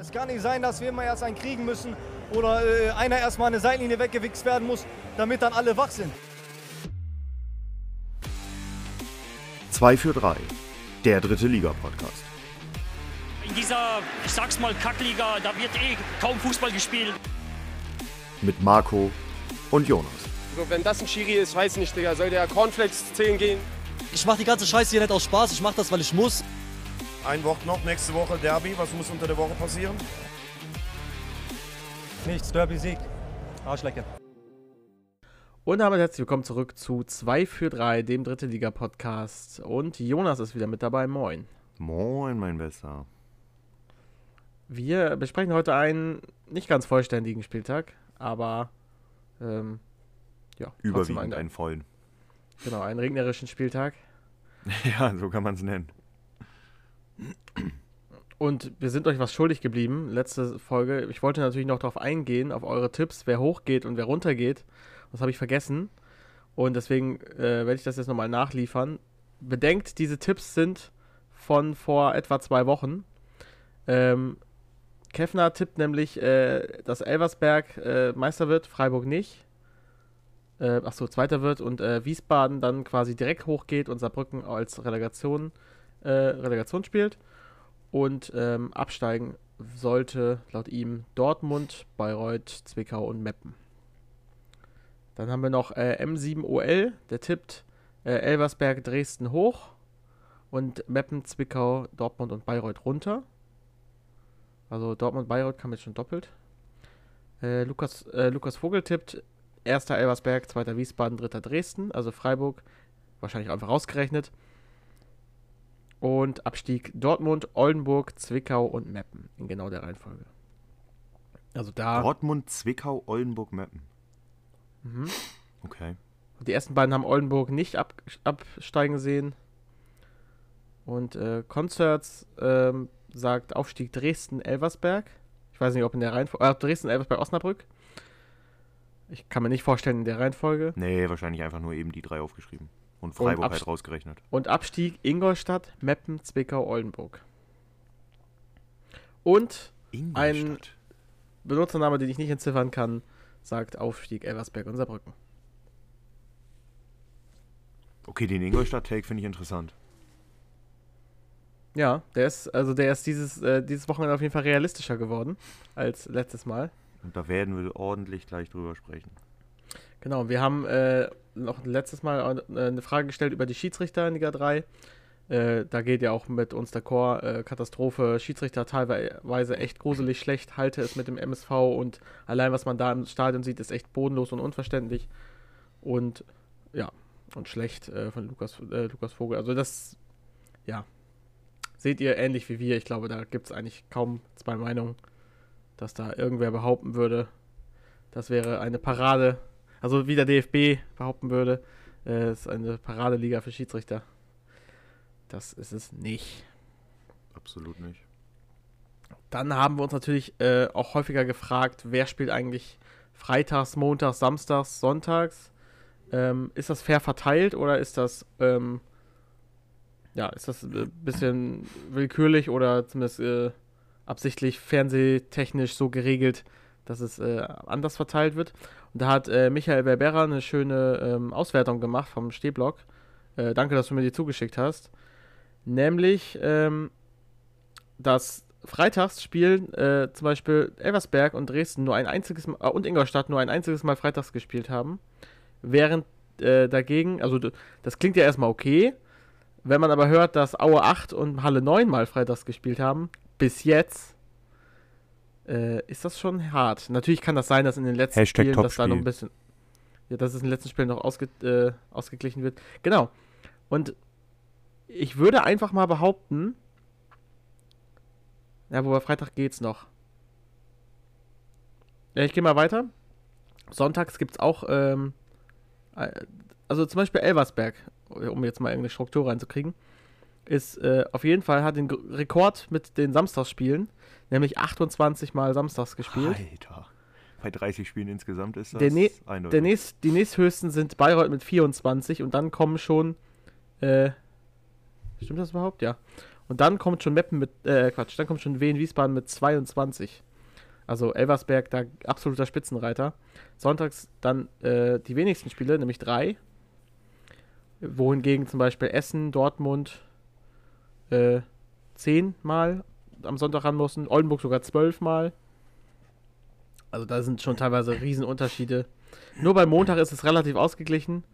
Es kann nicht sein, dass wir immer erst einen kriegen müssen oder äh, einer erstmal eine Seitenlinie weggewichst werden muss, damit dann alle wach sind. 2 für 3, der dritte Liga-Podcast. In dieser, ich sag's mal, Kackliga, da wird eh kaum Fußball gespielt. Mit Marco und Jonas. So, wenn das ein Schiri ist, weiß nicht, Digga, soll der Cornflakes 10 gehen? Ich mach die ganze Scheiße hier nicht aus Spaß, ich mach das, weil ich muss. Ein Wort noch, nächste Woche Derby. Was muss unter der Woche passieren? Nichts, Derby-Sieg. Arschlecke. Und damit herzlich willkommen zurück zu 2 für 3, dem dritte Liga-Podcast. Und Jonas ist wieder mit dabei. Moin. Moin, mein Bester. Wir besprechen heute einen nicht ganz vollständigen Spieltag, aber ähm, ja, Überwiegend einen, einen vollen. genau, einen regnerischen Spieltag. Ja, so kann man es nennen. Und wir sind euch was schuldig geblieben. Letzte Folge. Ich wollte natürlich noch darauf eingehen, auf eure Tipps, wer hochgeht und wer runtergeht. Das habe ich vergessen. Und deswegen äh, werde ich das jetzt nochmal nachliefern. Bedenkt, diese Tipps sind von vor etwa zwei Wochen. Ähm, Kefner tippt nämlich, äh, dass Elversberg äh, Meister wird, Freiburg nicht. Äh, achso, Zweiter wird und äh, Wiesbaden dann quasi direkt hochgeht und Saarbrücken als Relegation, äh, Relegation spielt. Und ähm, absteigen sollte laut ihm Dortmund, Bayreuth, Zwickau und Meppen. Dann haben wir noch äh, M7OL, der tippt äh, Elversberg, Dresden hoch und Meppen, Zwickau, Dortmund und Bayreuth runter. Also Dortmund, Bayreuth kam jetzt schon doppelt. Äh, Lukas, äh, Lukas Vogel tippt erster Elversberg, zweiter Wiesbaden, dritter Dresden, also Freiburg, wahrscheinlich einfach rausgerechnet. Und Abstieg Dortmund, Oldenburg, Zwickau und Meppen in genau der Reihenfolge. Also da. Dortmund, Zwickau, Oldenburg, Meppen. Mhm. Okay. Die ersten beiden haben Oldenburg nicht ab, absteigen sehen. Und äh, Concerts ähm, sagt Aufstieg Dresden-Elversberg. Ich weiß nicht, ob in der Reihenfolge. Äh, Dresden-Elversberg-Osnabrück. Ich kann mir nicht vorstellen in der Reihenfolge. Nee, wahrscheinlich einfach nur eben die drei aufgeschrieben. Und Freiburg Abst- halt rausgerechnet. Und Abstieg Ingolstadt, Meppen, Zwickau, Oldenburg. Und Ingolstadt. Benutzername, den ich nicht entziffern kann, sagt Aufstieg Elversberg und Saarbrücken. Okay, den Ingolstadt-Take finde ich interessant. Ja, der ist, also der ist dieses, äh, dieses Wochenende auf jeden Fall realistischer geworden als letztes Mal. Und da werden wir ordentlich gleich drüber sprechen. Genau, wir haben äh, noch letztes Mal äh, eine Frage gestellt über die Schiedsrichter in Liga 3. Äh, da geht ja auch mit uns der Chor äh, Katastrophe, Schiedsrichter teilweise echt gruselig schlecht, halte es mit dem MSV und allein was man da im Stadion sieht, ist echt bodenlos und unverständlich. Und ja, und schlecht äh, von Lukas, äh, Lukas Vogel. Also das, ja, seht ihr ähnlich wie wir. Ich glaube, da gibt es eigentlich kaum zwei Meinungen, dass da irgendwer behaupten würde, das wäre eine Parade also wie der DFB behaupten würde, äh, ist eine Paradeliga für Schiedsrichter. Das ist es nicht. Absolut nicht. Dann haben wir uns natürlich äh, auch häufiger gefragt, wer spielt eigentlich freitags, montags, samstags, sonntags? Ähm, ist das fair verteilt oder ist das ähm, ja, ist das ein bisschen willkürlich oder zumindest äh, absichtlich fernsehtechnisch so geregelt, dass es äh, anders verteilt wird? Und da hat äh, Michael Berbera eine schöne ähm, Auswertung gemacht vom Stehblock. Äh, danke, dass du mir die zugeschickt hast. Nämlich, ähm, dass freitags spielen äh, zum Beispiel Elversberg und Dresden nur ein einziges Mal, äh, und Ingolstadt nur ein einziges Mal freitags gespielt haben. Während äh, dagegen, also das klingt ja erstmal okay. Wenn man aber hört, dass Aue 8 und Halle 9 mal freitags gespielt haben, bis jetzt äh, ist das schon hart. Natürlich kann das sein, dass in den letzten Hashtag Spielen das da noch ein bisschen. Ja, dass es in den letzten Spielen noch ausge, äh, ausgeglichen wird. Genau. Und ich würde einfach mal behaupten. Ja, wobei Freitag geht's noch. Ja, ich gehe mal weiter. Sonntags gibt's auch, ähm, äh, also zum Beispiel Elversberg, um jetzt mal irgendeine Struktur reinzukriegen, ist äh, auf jeden Fall, hat den G- Rekord mit den Samstagsspielen, nämlich 28 Mal samstags gespielt. Alter. Bei 30 Spielen insgesamt ist das Der, ne der nächst, die nächsthöchsten sind Bayreuth mit 24 und dann kommen schon, äh, stimmt das überhaupt? Ja. Und dann kommt schon Meppen mit, äh, Quatsch, dann kommt schon Wien Wiesbaden mit 22. Also Elversberg, da absoluter Spitzenreiter. Sonntags dann äh, die wenigsten Spiele, nämlich drei. Wohingegen zum Beispiel Essen, Dortmund äh, zehnmal am Sonntag ran mussten, Oldenburg sogar zwölfmal. Also da sind schon teilweise Riesenunterschiede. Nur beim Montag ist es relativ ausgeglichen.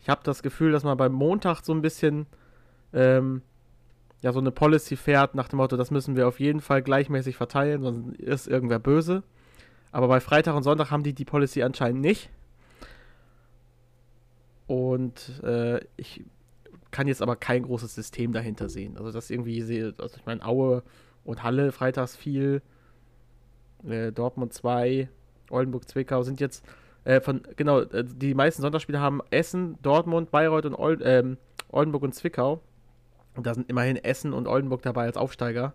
Ich habe das Gefühl, dass man beim Montag so ein bisschen ähm, ja so eine Policy fährt nach dem Motto, das müssen wir auf jeden Fall gleichmäßig verteilen, sonst ist irgendwer böse. Aber bei Freitag und Sonntag haben die die Policy anscheinend nicht. Und äh, ich kann jetzt aber kein großes System dahinter sehen. Also das irgendwie sehe, also ich meine Aue und Halle freitags viel, äh, Dortmund 2, Oldenburg, Zwickau sind jetzt äh, von, genau, äh, die meisten Sonntagsspiele haben Essen, Dortmund, Bayreuth und Ol ähm, Oldenburg und Zwickau. Und da sind immerhin Essen und Oldenburg dabei als Aufsteiger.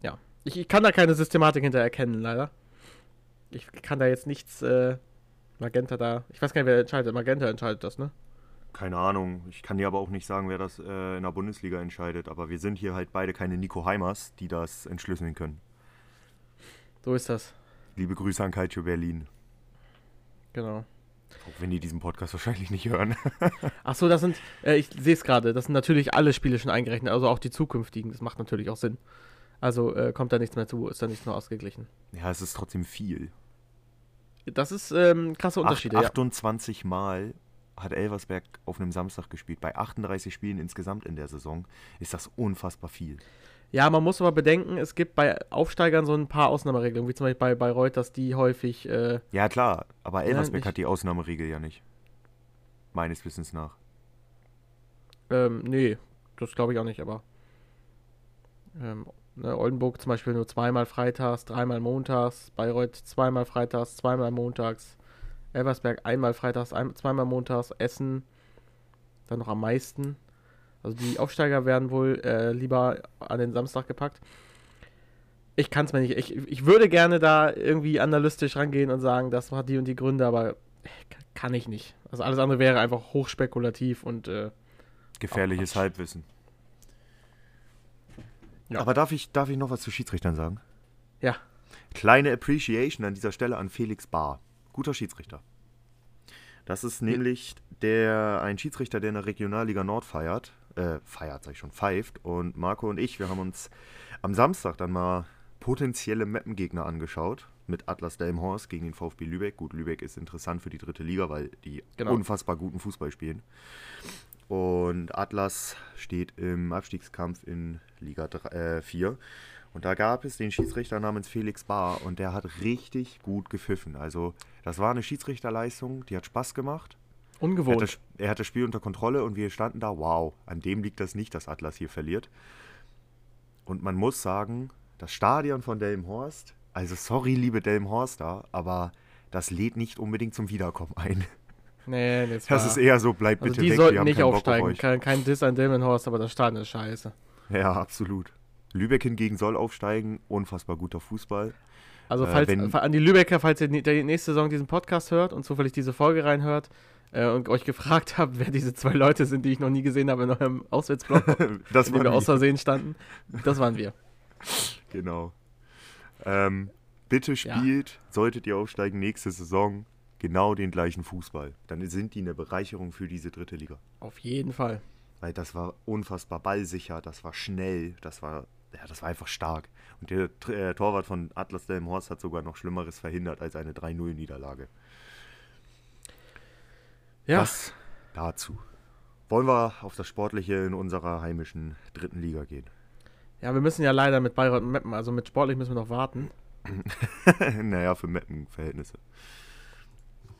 Ja, ich, ich kann da keine Systematik hinter erkennen, leider. Ich kann da jetzt nichts, äh, Magenta da, ich weiß gar nicht, wer entscheidet. Magenta entscheidet das, ne? Keine Ahnung. Ich kann dir aber auch nicht sagen, wer das äh, in der Bundesliga entscheidet. Aber wir sind hier halt beide keine Nico Heimers, die das entschlüsseln können. So ist das. Liebe Grüße an Calcio Berlin. Genau. Auch wenn die diesen Podcast wahrscheinlich nicht hören. Ach so, das sind, äh, ich sehe es gerade, das sind natürlich alle Spiele schon eingerechnet, also auch die zukünftigen. Das macht natürlich auch Sinn. Also äh, kommt da nichts mehr zu, ist da nichts mehr ausgeglichen. ja, es ist trotzdem viel. Das ist ähm, krasse Acht, Unterschiede, ja. 28 Mal hat Elversberg auf einem Samstag gespielt. Bei 38 Spielen insgesamt in der Saison ist das unfassbar viel. Ja, man muss aber bedenken, es gibt bei Aufsteigern so ein paar Ausnahmeregelungen, wie zum Beispiel bei Bayreuth, dass die häufig, äh, Ja, klar, aber Elversberg nicht. hat die Ausnahmeregel ja nicht. Meines Wissens nach. ähm, nee, das glaube ich auch nicht, aber ähm, ne, Oldenburg zum Beispiel nur zweimal freitags, dreimal montags, Bayreuth zweimal freitags, zweimal montags, Elversberg einmal freitags, ein, zweimal montags, Essen dann noch am meisten. Also die Aufsteiger werden wohl äh, lieber an den Samstag gepackt. Ich kann es mir nicht. Ich, ich würde gerne da irgendwie analytisch rangehen und sagen, das hat die und die Gründe, aber k- kann ich nicht. Also alles andere wäre einfach hochspekulativ und äh, Gefährliches Quatsch. Halbwissen. Ja. Aber darf ich, darf ich noch was zu Schiedsrichtern sagen? ja, Kleine Appreciation an dieser Stelle an Felix Bahr. Guter Schiedsrichter. Das ist nämlich der, ein Schiedsrichter, der in der Regionalliga Nord feiert. Äh, feiert, sag ich schon, pfeift. Und Marco und ich, wir haben uns am Samstag dann mal potenzielle Mappengegner angeschaut. Mit Atlas Delmhorst gegen den VfB Lübeck. Gut, Lübeck ist interessant für die dritte Liga, weil die Genau. unfassbar guten Fußball spielen. Und Atlas steht im Abstiegskampf in Liga 3, äh, 4. Und da gab es den Schiedsrichter namens Felix Bahr und der hat richtig gut gepfiffen. Also das war eine Schiedsrichterleistung, die hat Spaß gemacht. Er hat, ungewohnt. das, er hat das Spiel unter Kontrolle und wir standen da, wow, an dem liegt das nicht, dass Atlas hier verliert. Und man muss sagen, das Stadion von Delmhorst, also sorry, liebe Delmhorster, aber das lädt nicht unbedingt zum Wiederkommen ein. Nee, das, Das ist eher so, bleibt Also bitte die weg, sollten wir haben nicht keinen Bock auf aufsteigen. euch. Kein, kein Diss an Delmenhorst, aber das Stadion ist scheiße. Ja, absolut. Lübeck hingegen soll aufsteigen, unfassbar guter Fußball. Also Äh, falls, wenn- an die Lübecker, falls ihr nächste Saison diesen Podcast hört und zufällig diese Folge reinhört äh, und euch gefragt habt, wer diese zwei Leute sind, die ich noch nie gesehen habe in eurem Auswärtsblock, Das in dem wir aus Versehen standen, das waren wir. Genau. Ähm, bitte spielt, solltet ihr aufsteigen, nächste Saison genau den gleichen Fußball. Dann sind die eine Bereicherung für diese dritte Liga. Auf jeden Fall. Weil das war unfassbar ballsicher, das war schnell, das war, ja, das war einfach stark. Und der äh, Torwart von Atlas Delmhorst hat sogar noch Schlimmeres verhindert als eine 3-0-Niederlage. Ja, Das dazu. Wollen wir auf das Sportliche in unserer heimischen dritten Liga gehen? ja, wir müssen ja leider mit Bayreuth und Meppen, also mit sportlich müssen wir noch warten. naja, für Meppen-Verhältnisse.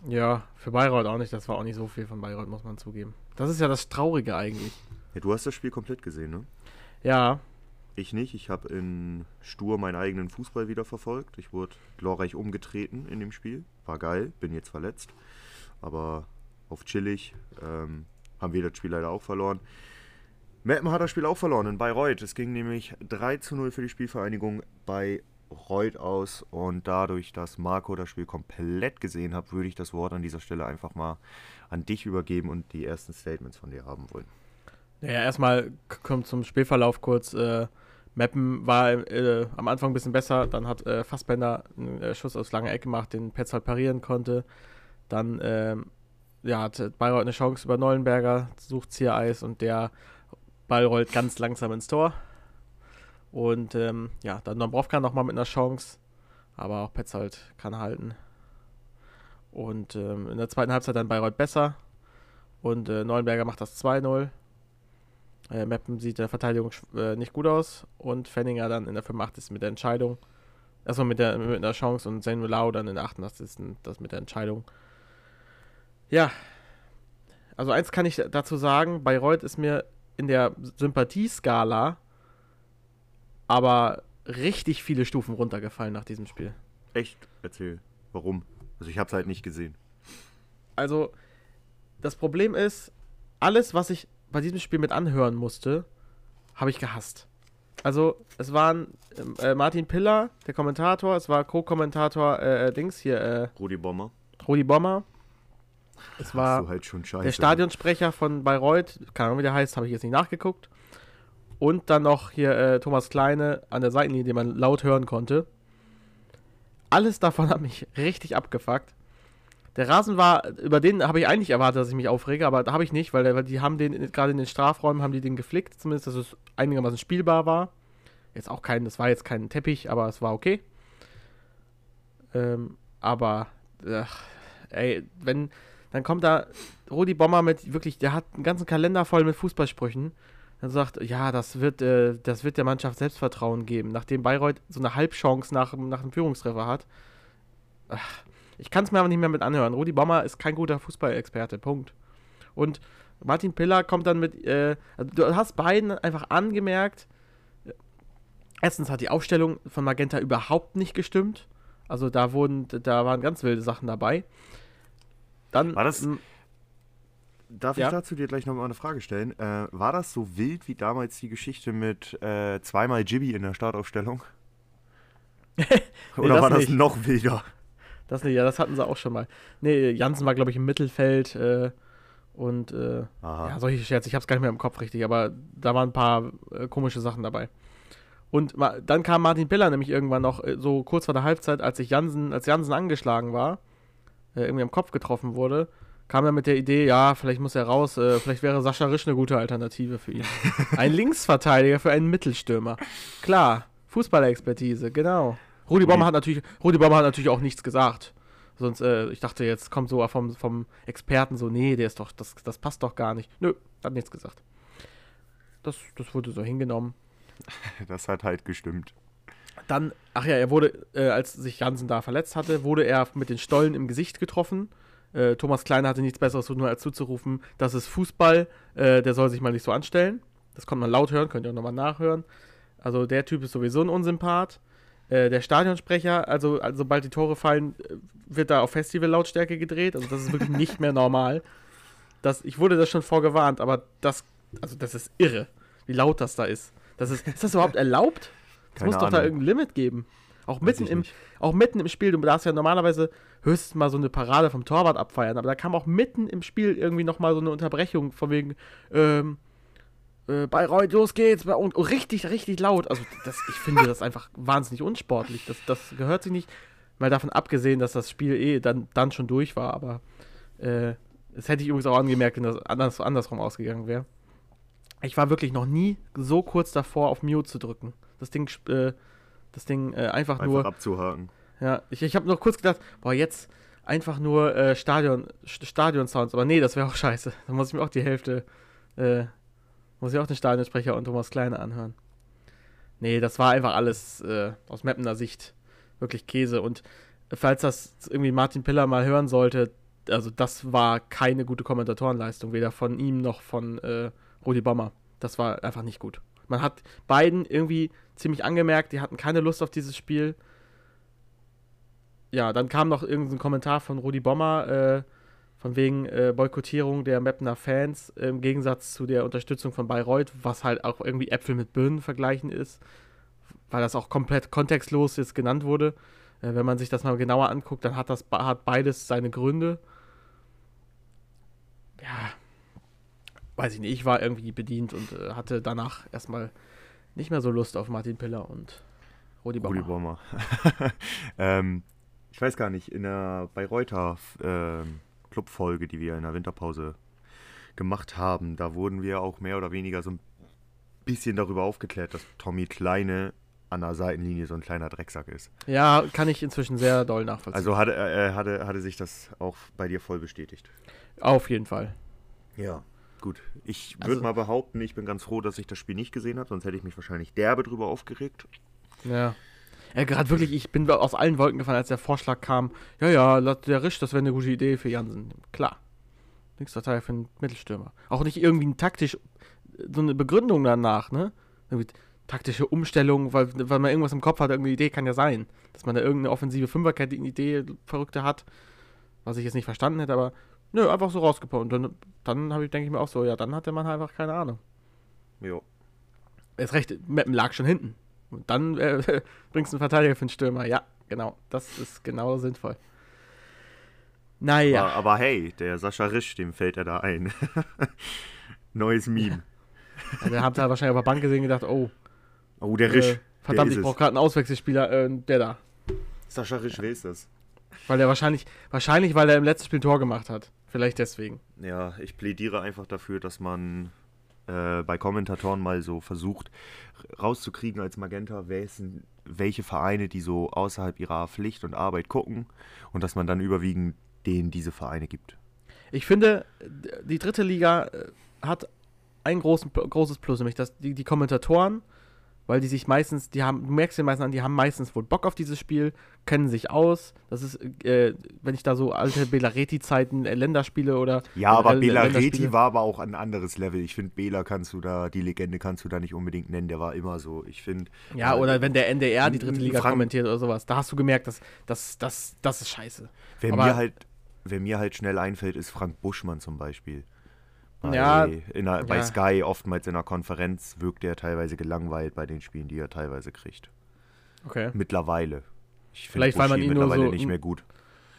Ja, für Bayreuth auch nicht, das war auch nicht so viel von Bayreuth, muss man zugeben. Das ist ja das Traurige eigentlich. Ja, du hast das Spiel komplett gesehen, ne? Ja, Ich nicht. Ich habe in Stur meinen eigenen Fußball wieder verfolgt. Ich wurde glorreich umgetreten in dem Spiel. War geil, bin jetzt verletzt. Aber auf chillig ähm, haben wir das Spiel leider auch verloren. Meppen hat das Spiel auch verloren in Bayreuth. Es ging nämlich 3 zu 0 für die Spielvereinigung Bayreuth aus. Und dadurch, dass Marco das Spiel komplett gesehen hat, würde ich das Wort an dieser Stelle einfach mal an dich übergeben und die ersten Statements von dir haben wollen. Ja, erstmal kommt zum Spielverlauf kurz. Äh, Meppen war äh, am Anfang ein bisschen besser, dann hat äh, Fassbender einen äh, Schuss aus langer Ecke gemacht, den Petzold parieren konnte. Dann ähm, ja, hat Bayreuth eine Chance über Neuenberger, sucht Ziereis und der Ball rollt ganz langsam ins Tor. Und ähm, ja, dann Dombrovka nochmal mit einer Chance, aber auch Petzold kann halten. Und ähm, in der zweiten Halbzeit dann Bayreuth besser und äh, Neuenberger macht das 2-0. Äh, Meppen sieht der Verteidigung äh, nicht gut aus und Fenninger dann in der 85. mit der Entscheidung. Erstmal mit der, mit der Chance und Zane Lau dann in der 88. das mit der Entscheidung. Ja. Also eins kann ich dazu sagen, Bayreuth ist mir in der Sympathieskala aber richtig viele Stufen runtergefallen nach diesem Spiel. Echt? Erzähl. Warum? Also ich habe es halt nicht gesehen. Also, das Problem ist, alles, was ich bei diesem Spiel mit anhören musste, habe ich gehasst. Also, es waren äh, Martin Piller, der Kommentator, es war Co-Kommentator äh, äh, Dings hier, äh, Rudi Bommer. Rudi Bommer. Es war halt scheiße. der Stadionsprecher von Bayreuth, keine Ahnung, wie der heißt, habe ich jetzt nicht nachgeguckt. Und dann noch hier äh, Thomas Kleine an der Seitenlinie, den man laut hören konnte. Alles davon hat mich richtig abgefuckt. Der Rasen war, über den habe ich eigentlich erwartet, dass ich mich aufrege, aber da habe ich nicht, weil, weil die haben den gerade in den Strafräumen haben die den geflickt, zumindest, dass es einigermaßen spielbar war. Jetzt auch kein, das war jetzt kein Teppich, aber es war okay. Ähm, aber, ach, ey, wenn, dann kommt da Rudi Bommer mit, wirklich, der hat einen ganzen Kalender voll mit Fußballsprüchen. Dann sagt, ja, das wird, äh, das wird der Mannschaft Selbstvertrauen geben, nachdem Bayreuth so eine Halbchance nach, nach einem Führungstreffer hat. Ach, ich kann es mir aber nicht mehr mit anhören. Rudi Bommer ist kein guter Fußballexperte, Punkt. Und Martin Piller kommt dann mit, äh, also du hast beiden einfach angemerkt, erstens hat die Aufstellung von Magenta überhaupt nicht gestimmt. Also da wurden, da waren ganz wilde Sachen dabei. Dann, War das- Darf Ja. ich dazu dir gleich nochmal eine Frage stellen? Äh, war das so wild wie damals die Geschichte mit äh, zweimal Jibby in der Startaufstellung? Oder das war das nicht. noch wilder? Das nicht, ja, das hatten sie auch schon mal. Nee, Jansen war, glaube ich, im Mittelfeld äh, und äh, ja, solche Scherze, ich habe es gar nicht mehr im Kopf richtig, aber da waren ein paar äh, komische Sachen dabei. Und dann kam Martin Piller nämlich irgendwann noch, äh, so kurz vor der Halbzeit, als sich Jansen, als Jansen angeschlagen war, äh, irgendwie am Kopf getroffen wurde, kam er mit der Idee, ja, vielleicht muss er raus, äh, vielleicht wäre Sascha Risch eine gute Alternative für ihn. Ein Linksverteidiger für einen Mittelstürmer. Klar, Fußballerexpertise, genau. Rudi Bommer hat natürlich, Rudi Bommer hat natürlich auch nichts gesagt. Sonst, äh, ich dachte, jetzt kommt so vom, vom Experten so, nee, der ist doch, das, das passt doch gar nicht. Nö, hat nichts gesagt. Das, das wurde so hingenommen. Das hat halt gestimmt. Dann, ach ja, er wurde, äh, als sich Jansen da verletzt hatte, wurde er mit den Stollen im Gesicht getroffen. Äh, Thomas Kleiner hatte nichts Besseres zu tun, als zuzurufen, das ist Fußball, äh, der soll sich mal nicht so anstellen. Das konnte man laut hören, könnt ihr auch nochmal nachhören. Also der Typ ist sowieso ein Unsympath. Äh, der Stadionsprecher, also, also sobald die Tore fallen, äh, wird da auf Festival-Lautstärke gedreht. Also das ist wirklich nicht mehr normal. Das, ich wurde das schon vorgewarnt, aber das, also das ist irre, wie laut das da ist. Das ist, ist das überhaupt erlaubt? Es muss doch da Ahnung. irgendein Limit geben. Auch mitten, im, nicht. auch mitten im Spiel, du darfst ja normalerweise höchstens mal so eine Parade vom Torwart abfeiern, aber da kam auch mitten im Spiel irgendwie nochmal so eine Unterbrechung von wegen, ähm, äh, Bayreuth, los geht's, und, und richtig, richtig laut. Also das, ich finde das einfach wahnsinnig unsportlich. Das, das gehört sich nicht, mal davon abgesehen, dass das Spiel eh dann, dann schon durch war, aber äh, das hätte ich übrigens auch angemerkt, wenn das anders, andersrum ausgegangen wäre. Ich war wirklich noch nie so kurz davor, auf Mute zu drücken. Das Ding, äh, das Ding äh, einfach, Einfach nur. abzuhaken. Ja, ich, ich habe noch kurz gedacht, boah, jetzt einfach nur äh, Stadion, St- Stadion-Sounds, aber nee, das wäre auch scheiße. Da muss ich mir auch die Hälfte, äh, muss ich auch den Stadionsprecher und Thomas Kleine anhören. Nee, das war einfach alles äh, aus Mappener Sicht wirklich Käse. Und falls das irgendwie Martin Piller mal hören sollte, also das war keine gute Kommentatorenleistung, weder von ihm noch von äh, Rudi Bommer. Das war einfach nicht gut. Man hat beiden irgendwie ziemlich angemerkt, die hatten keine Lust auf dieses Spiel ja, dann kam noch irgendein Kommentar von Rudi Bommer, äh, von wegen äh, Boykottierung der Mapner Fans im Gegensatz zu der Unterstützung von Bayreuth, was halt auch irgendwie Äpfel mit Birnen vergleichen ist, weil das auch komplett kontextlos jetzt genannt wurde. Äh, wenn man sich das mal genauer anguckt, dann hat das hat beides seine Gründe. Ja. weiß ich nicht, ich war irgendwie bedient und äh, hatte danach erstmal nicht mehr so Lust auf Martin Piller und Rudi Bommer. Rudi Bommer. ähm, ich weiß gar nicht, in der Bayreuther ähm, Clubfolge, die wir in der Winterpause gemacht haben, da wurden wir auch mehr oder weniger so ein bisschen darüber aufgeklärt, dass Tommy Kleine an der Seitenlinie so ein kleiner Drecksack ist. Ja, kann ich inzwischen sehr doll nachvollziehen. Also hatte, äh, hatte, hatte sich das auch bei dir voll bestätigt. Auf jeden Fall. Ja, gut. Ich würde Also- mal behaupten, ich bin ganz froh, dass ich das Spiel nicht gesehen habe, sonst hätte ich mich wahrscheinlich derbe drüber aufgeregt. Ja. Ja, gerade wirklich, ich bin aus allen Wolken gefallen, als der Vorschlag kam. Ja, ja, der Risch, das wäre eine gute Idee für Jansen. Klar. Nix total für einen Mittelstürmer. Auch nicht irgendwie ein taktisch, so eine Begründung danach, ne? Irgendwie taktische Umstellung, weil, weil man irgendwas im Kopf hat, irgendeine Idee kann ja sein. Dass man da irgendeine offensive Fünferkette, eine Idee, verrückte hat, was ich jetzt nicht verstanden hätte, aber nö, einfach so rausgepumpt. Und dann, dann habe ich, denke ich mir auch so, ja, dann hat der Mann einfach keine Ahnung. Jo. Erst recht, Meppen lag schon hinten. Und dann äh, bringst du einen Verteidiger für den Stürmer. Ja, genau. Das ist genau sinnvoll. Naja. Aber, aber hey, der Sascha Risch, dem fällt er da ein. Neues Meme. Ja, der hat da wahrscheinlich auf der Bank gesehen und gedacht, oh, Oh, der Risch. äh, verdammt, der ich brauche gerade einen Auswechselspieler, äh, der da. Sascha Risch, wer ist das? Weil er wahrscheinlich, wahrscheinlich, weil er im letzten Spiel ein Tor gemacht hat. Vielleicht deswegen. Ja, ich plädiere einfach dafür, dass man äh, bei Kommentatoren mal so versucht rauszukriegen als Magenta, denn- welche Vereine, die so außerhalb ihrer Pflicht und Arbeit gucken und dass man dann überwiegend denen diese Vereine gibt. Ich finde, die dritte Liga äh, hat ein großen, großes Plus, nämlich dass die, die Kommentatoren, weil die sich meistens, die haben, du merkst den meisten an, die haben meistens wohl Bock auf dieses Spiel, kennen sich aus. Das ist, äh, wenn ich da so alte Belareti-Zeiten, äh, Länderspiele oder. Ja, aber generell Bela Länderspiele- Reti war aber auch ein anderes Level. Ich finde, Bela kannst du da, die Legende kannst du da nicht unbedingt nennen, der war immer so. Ich finde. Ja, oder wenn der NDR die dritte Liga Frank- kommentiert oder sowas, da hast du gemerkt, dass das, das, das ist scheiße. Wer aber- mir halt, wer mir halt schnell einfällt, ist Frank Buschmann zum Beispiel. Bei, Ja, in der, bei ja. Sky oftmals in der Konferenz wirkt er teilweise gelangweilt bei den Spielen, die er teilweise kriegt. Okay. Mittlerweile. Ich Vielleicht, weil man ihn nur mittlerweile so- nicht mehr gut.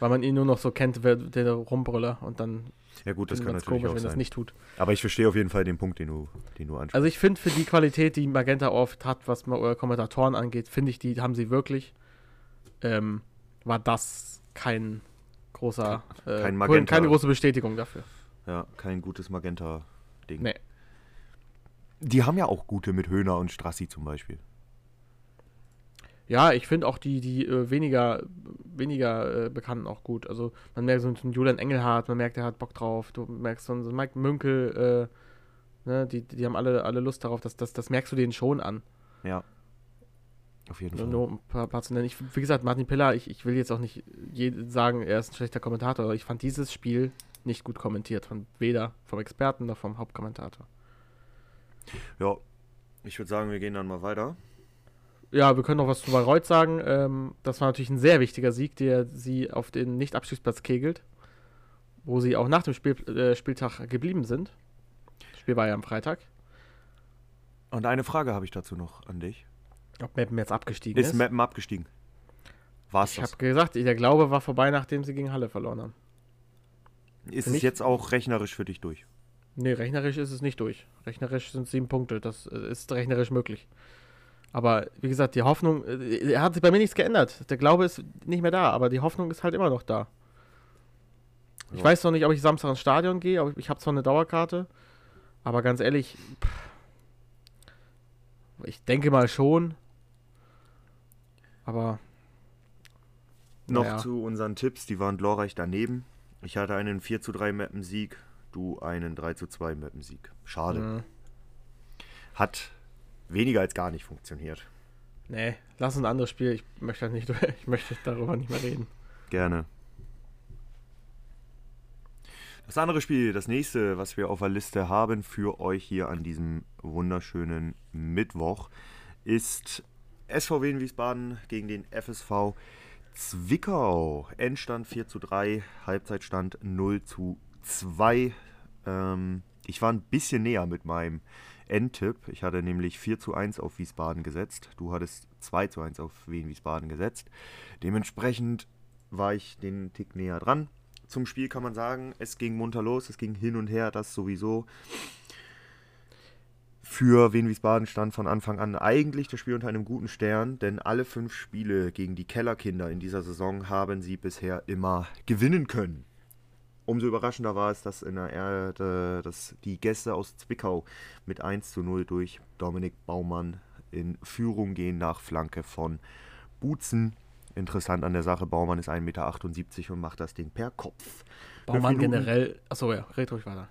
Weil man ihn nur noch so kennt, wer, der Rumbrüller und dann Ja gut, das kann natürlich komisch, auch wenn das sein. nicht tut. Aber ich verstehe auf jeden Fall den Punkt, den du, den du ansprichst. Also ich finde für die Qualität, die Magenta oft hat, was äh, Kommentatoren angeht, finde ich, die haben sie wirklich. Ähm, war das kein großer, äh, Kein Magenta. keine große Bestätigung dafür. Ja, kein gutes Magenta-Ding. Nee. Die haben ja auch gute mit Höhner und Strassi zum Beispiel. Ja, ich finde auch die, die äh, weniger, weniger äh, Bekannten auch gut. Also man merkt so einen Julian Engelhardt, man merkt, der hat Bock drauf. Du merkst so einen so Mike Münkel, äh, ne, die, die haben alle, alle Lust darauf. Das, das, das merkst du denen schon an. Ja. Auf jeden Fall. nur ein paar, paar zu nennen. Ich, wie gesagt, Martin Piller, ich, ich will jetzt auch nicht sagen, er ist ein schlechter Kommentator, aber ich fand dieses Spiel nicht gut kommentiert. Von weder vom Experten noch vom Hauptkommentator. Ja. Ich würde sagen, wir gehen dann mal weiter. Ja, wir können noch was zu Bayreuth sagen. Ähm, das war natürlich ein sehr wichtiger Sieg, der sie auf den Nicht-Abstiegsplatz kegelt, wo sie auch nach dem Spiel, äh, Spieltag geblieben sind. Das Spiel war ja am Freitag. Und eine Frage habe ich dazu noch an dich. Ob Meppen jetzt abgestiegen Ist ist. Mappen abgestiegen? War's ich habe gesagt, der Glaube war vorbei, nachdem sie gegen Halle verloren haben. Ist es jetzt auch rechnerisch für dich durch? Nee, rechnerisch ist es nicht durch. Rechnerisch sind sieben Punkte. Das äh, ist rechnerisch möglich. Aber wie gesagt, die Hoffnung, äh, er hat sich bei mir nichts geändert. Der Glaube ist nicht mehr da, aber die Hoffnung ist halt immer noch da. Ich Ja. weiß noch nicht, ob ich Samstag ins Stadion gehe, aber ich habe zwar eine Dauerkarte, aber ganz ehrlich, pff, ich denke mal schon. Aber Noch Naja. zu unseren Tipps, die waren glorreich daneben. Ich hatte einen 4 zu 3 Mappensieg, du einen 3 zu 2 Mappensieg. Schade. mh, Hat weniger als gar nicht funktioniert. nee, lass uns ein anderes Spiel. Ich möchte halt nicht, ich möchte darüber nicht mehr reden. Gerne. Das andere Spiel, das nächste, was wir auf der Liste haben für euch hier an diesem wunderschönen Mittwoch, ist SVW in Wiesbaden gegen den FSV Zwickau. Endstand 4 zu 3, Halbzeitstand 0 zu 2. Ähm, ich war ein bisschen näher mit meinem Endtipp. Ich hatte nämlich 4 zu 1 auf Wiesbaden gesetzt. Du hattest 2 zu 1 auf Wien Wiesbaden gesetzt. Dementsprechend war ich den Tick näher dran. zum Spiel kann man sagen, es ging munter los, es ging hin und her, das sowieso. Für Wien Wiesbaden stand von Anfang an eigentlich das Spiel unter einem guten Stern, denn alle fünf Spiele gegen die Kellerkinder in dieser Saison haben sie bisher immer gewinnen können. Umso überraschender war es, dass, in der Erde, dass die Gäste aus Zwickau mit 1 zu 0 durch Dominik Baumann in Führung gehen nach Flanke von Butzen. Interessant an der Sache, Baumann ist 1,78 Meter und macht das Ding per Kopf. Baumann generell. Achso, ja, red ruhig weiter.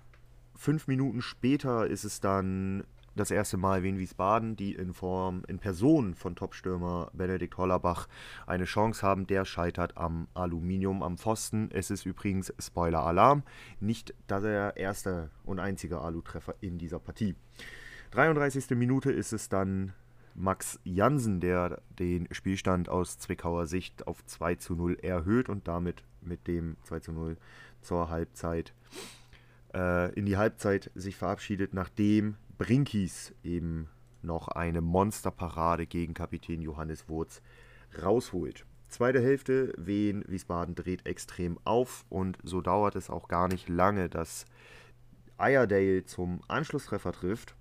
Fünf Minuten später ist es dann das erste Mal Wien Wiesbaden, die in Form, in Person von Topstürmer Benedikt Hollerbach eine Chance haben. Der scheitert am Aluminium am Pfosten. Es ist übrigens Spoiler-Alarm, nicht der erste und einzige Alu-Treffer in dieser Partie. 33. Minute ist es dann Max Jansen, der den Spielstand aus Zwickauer Sicht auf 2 zu 0 erhöht und damit mit dem 2 zu 0 zur Halbzeit äh, in die Halbzeit sich verabschiedet, nachdem Brinkis eben noch eine Monsterparade gegen Kapitän Johannes Wurz rausholt. Zweite Hälfte, Wien Wiesbaden dreht extrem auf und so dauert es auch gar nicht lange, dass Iredale zum Anschlusstreffer trifft.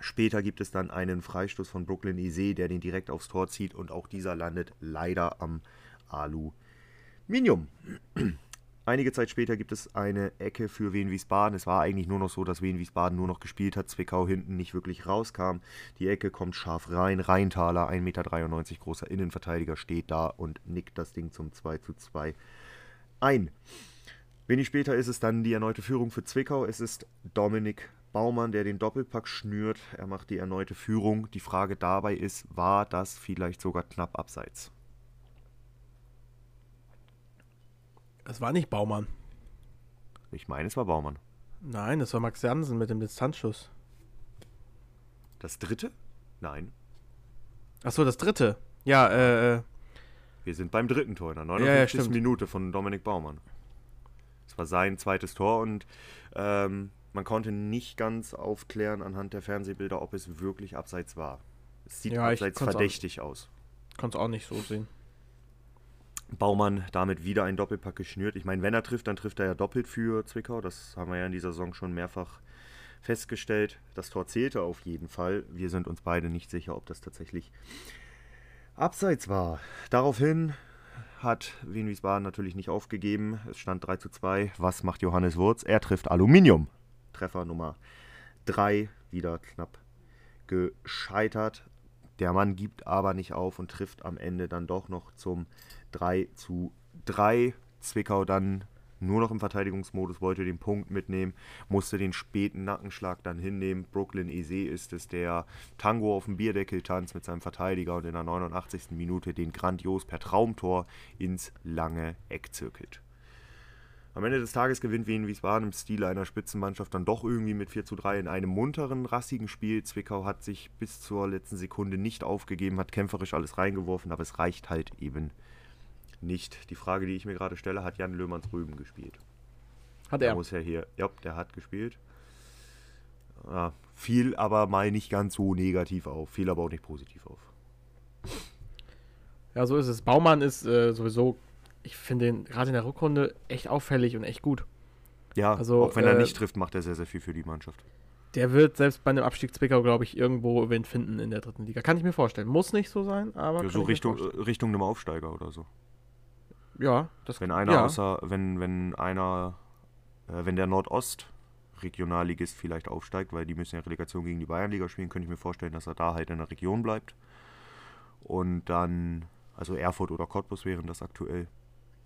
Später gibt es dann einen Freistoß von Brooklyn Ise, der den direkt aufs Tor zieht und auch dieser landet leider am Aluminium. Einige Zeit später gibt es eine Ecke für Wien Wiesbaden. Es war eigentlich nur noch so, dass Wien Wiesbaden nur noch gespielt hat, Zwickau hinten nicht wirklich rauskam. Die Ecke kommt scharf rein. Rheintaler, 1,93 Meter großer Innenverteidiger, steht da und nickt das Ding zum 2 zu 2 ein. Wenig später ist es dann die erneute Führung für Zwickau. Es ist Dominik Baumann, der den Doppelpack schnürt. Er macht die erneute Führung. Die Frage dabei ist, war das vielleicht sogar knapp abseits? Es war nicht Baumann. Ich meine, es war Baumann. Nein, es war Max Jansen mit dem Distanzschuss. Das dritte? Nein. Achso, das dritte. Ja, äh, äh, Wir sind beim dritten Tor in der Ja, ja, 59. stimmt. Minute von Dominik Baumann. Es war sein zweites Tor und ähm, man konnte nicht ganz aufklären anhand der Fernsehbilder, ob es wirklich abseits war. Es sieht Ja, abseits konnt's auch- verdächtig aus. es auch nicht so sehen. Baumann damit wieder ein Doppelpack geschnürt. Ich meine, wenn er trifft, dann trifft er ja doppelt für Zwickau. Das haben wir ja in dieser Saison schon mehrfach festgestellt. Das Tor zählte auf jeden Fall. Wir sind uns beide nicht sicher, ob das tatsächlich abseits war. Daraufhin hat Wien Wiesbaden natürlich nicht aufgegeben. Es stand 3 zu 2. Was macht Johannes Wurz? Er trifft Aluminium. Treffer Nummer 3. Wieder knapp gescheitert. Der Mann gibt aber nicht auf und trifft am Ende dann doch noch zum 3 zu 3. Zwickau dann nur noch im Verteidigungsmodus, wollte den Punkt mitnehmen, musste den späten Nackenschlag dann hinnehmen. Brooklyn Eze ist es, der Tango auf dem Bierdeckel tanzt mit seinem Verteidiger und in der 89. Minute den grandios per Traumtor ins lange Eck zirkelt. Am Ende des Tages gewinnt Wien Wiesbaden im Stile einer Spitzenmannschaft dann doch irgendwie mit 4 zu 3 in einem munteren, rassigen Spiel. Zwickau hat sich bis zur letzten Sekunde nicht aufgegeben, hat kämpferisch alles reingeworfen, aber es reicht halt eben nicht. Die Frage, die ich mir gerade stelle, hat Jan Löhmanns Rüben gespielt? Hat Der er. muss ja hier, ja, der hat gespielt. Ja, fiel aber mal nicht ganz so negativ auf, fiel aber auch nicht positiv auf. Ja, so ist es. Baumann ist äh, sowieso, ich finde ihn gerade in der Rückrunde echt auffällig und echt gut. Ja, Also, auch wenn er äh, nicht trifft, macht er sehr, sehr viel für die Mannschaft. Der wird selbst bei einem Abstieg Zwickau, glaube ich, irgendwo Wind finden in der dritten Liga. Kann ich mir vorstellen. Muss nicht so sein, aber. Ja, so Richtung, Richtung einem Aufsteiger oder so. Ja, das Wenn einer ja. außer, wenn, wenn einer, äh, wenn der Nordost Regionalligist vielleicht aufsteigt, weil die müssen ja Relegation gegen die Bayernliga spielen, könnte ich mir vorstellen, dass er da halt in der Region bleibt. Und dann, also Erfurt oder Cottbus wären das aktuell.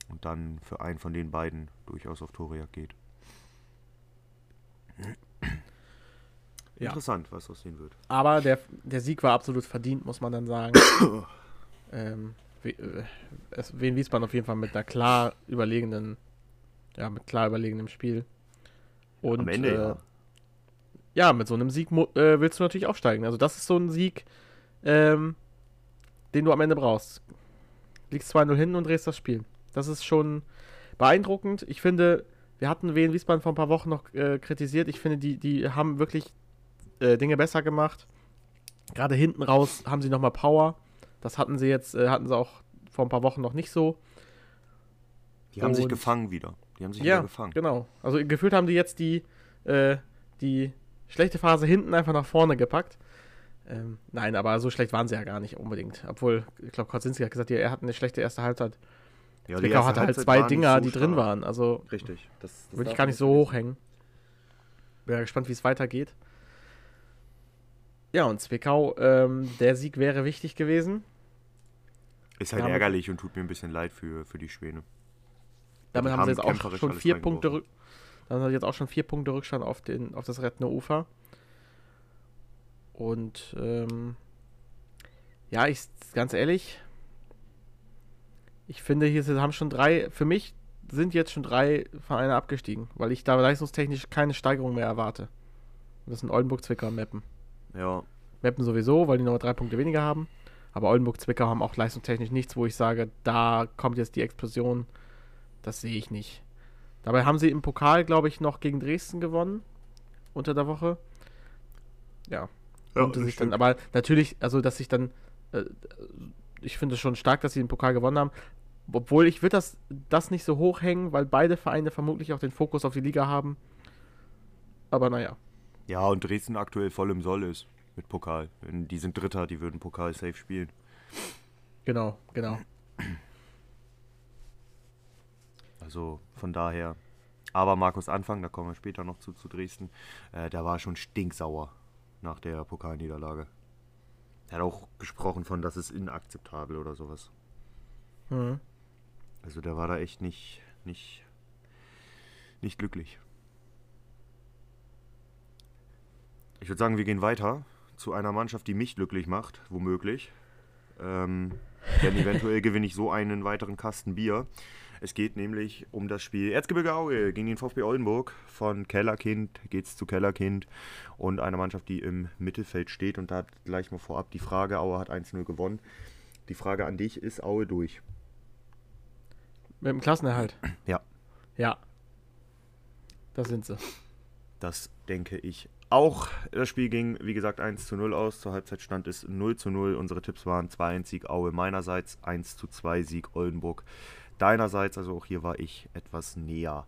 Und dann für einen von den beiden durchaus auf Torejagd geht. Ja. Interessant, was aus denen wird. Aber der, der Sieg war absolut verdient, muss man dann sagen. ähm, äh, Wien Wiesbaden auf jeden Fall mit einer klar überlegenen, ja, mit klar überlegenem Spiel. Und, Am Ende, äh, ja. ja, mit so einem Sieg äh, willst du natürlich aufsteigen. Also das ist so ein Sieg, ähm, den du am Ende brauchst. Liegst 2-0 hin und drehst das Spiel. Das ist schon beeindruckend. Ich finde, wir hatten Wien Wiesbaden vor ein paar Wochen noch äh, kritisiert. Ich finde, die, die haben wirklich äh, Dinge besser gemacht. Gerade hinten raus haben sie nochmal Power. Das hatten sie jetzt, äh, hatten sie auch vor ein paar Wochen noch nicht so. Die haben sich Und- gefangen wieder. Die haben sich Ja, wieder gefangen. genau. Also gefühlt haben die jetzt die, äh, die schlechte Phase hinten einfach nach vorne gepackt. Ähm, nein, aber so schlecht waren sie ja gar nicht unbedingt. Obwohl, ich glaube, Kozinski hat gesagt, ja, er hat eine schlechte erste Halbzeit. Ja, Zwickau hatte halt zwei Dinger, so die drin stark. waren. Also Richtig. Das, das würde ich gar nicht so hochhängen. Bin ja gespannt, wie es weitergeht. Ja, und Zwickau, ähm, der Sieg wäre wichtig gewesen. Ist halt Damit- ärgerlich und tut mir ein bisschen leid für, für die Schwäne. Damit Die haben sie jetzt haben auch schon vier Punkte. Rück- dann haben sie jetzt auch schon vier Punkte Rückstand auf, den, auf das rettende Ufer. Und ähm, ja, ich ganz ehrlich, ich finde, hier sind, haben schon drei, für mich sind jetzt schon drei Vereine abgestiegen, weil ich da leistungstechnisch keine Steigerung mehr erwarte. Das sind Oldenburg, Zwickau und Meppen. Ja, Meppen sowieso, weil die noch drei Punkte weniger haben. Aber Oldenburg, Zwickau haben auch leistungstechnisch nichts, wo ich sage, da kommt jetzt die Explosion. Das sehe ich nicht. Dabei haben sie im Pokal, glaube ich, noch gegen Dresden gewonnen. Unter der Woche. Ja. Ja, sich dann, aber natürlich, also dass sich dann, äh, ich finde es schon stark, dass sie den Pokal gewonnen haben. Obwohl ich würde das, das nicht so hochhängen, weil beide Vereine vermutlich auch den Fokus auf die Liga haben. Aber naja. Ja, und Dresden aktuell voll im Soll ist mit Pokal. Die sind Dritter, die würden Pokal safe spielen. Genau, genau. Also von daher. Aber Markus Anfang, da kommen wir später noch zu, zu Dresden, äh, der war schon stinksauer nach der Pokalniederlage. Er hat auch gesprochen von, das ist inakzeptabel oder sowas. Mhm. Also der war da echt nicht, nicht, nicht glücklich. Ich würde sagen, wir gehen weiter zu einer Mannschaft, die mich glücklich macht, womöglich. Ähm, denn eventuell gewinne ich so einen weiteren Kasten Bier. Es geht nämlich um das Spiel Erzgebirge Aue gegen den VfB Oldenburg. Von Kellerkind geht's zu Kellerkind und einer Mannschaft, die im Mittelfeld steht. Und da gleich mal vorab die Frage, Aue hat 1-0 gewonnen. Die Frage an dich, ist Aue durch? Mit dem Klassenerhalt. Ja. Ja. Das sind sie. Das denke ich auch. Das Spiel ging, wie gesagt, 1 zu 0 aus. Zur Halbzeit stand es 0 zu 0. Unsere Tipps waren 2-1 Sieg Aue meinerseits, 1 zu 2 Sieg Oldenburg deinerseits. Also auch hier war ich etwas näher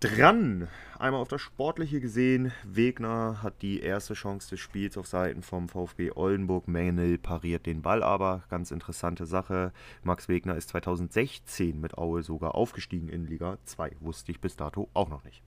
dran. Einmal auf das Sportliche gesehen. Wegner hat die erste Chance des Spiels auf Seiten vom VfB Oldenburg. Mengel pariert den Ball aber. Ganz interessante Sache. Max Wegner ist 2016 mit Aue sogar aufgestiegen in Liga 2. Wusste ich bis dato auch noch nicht.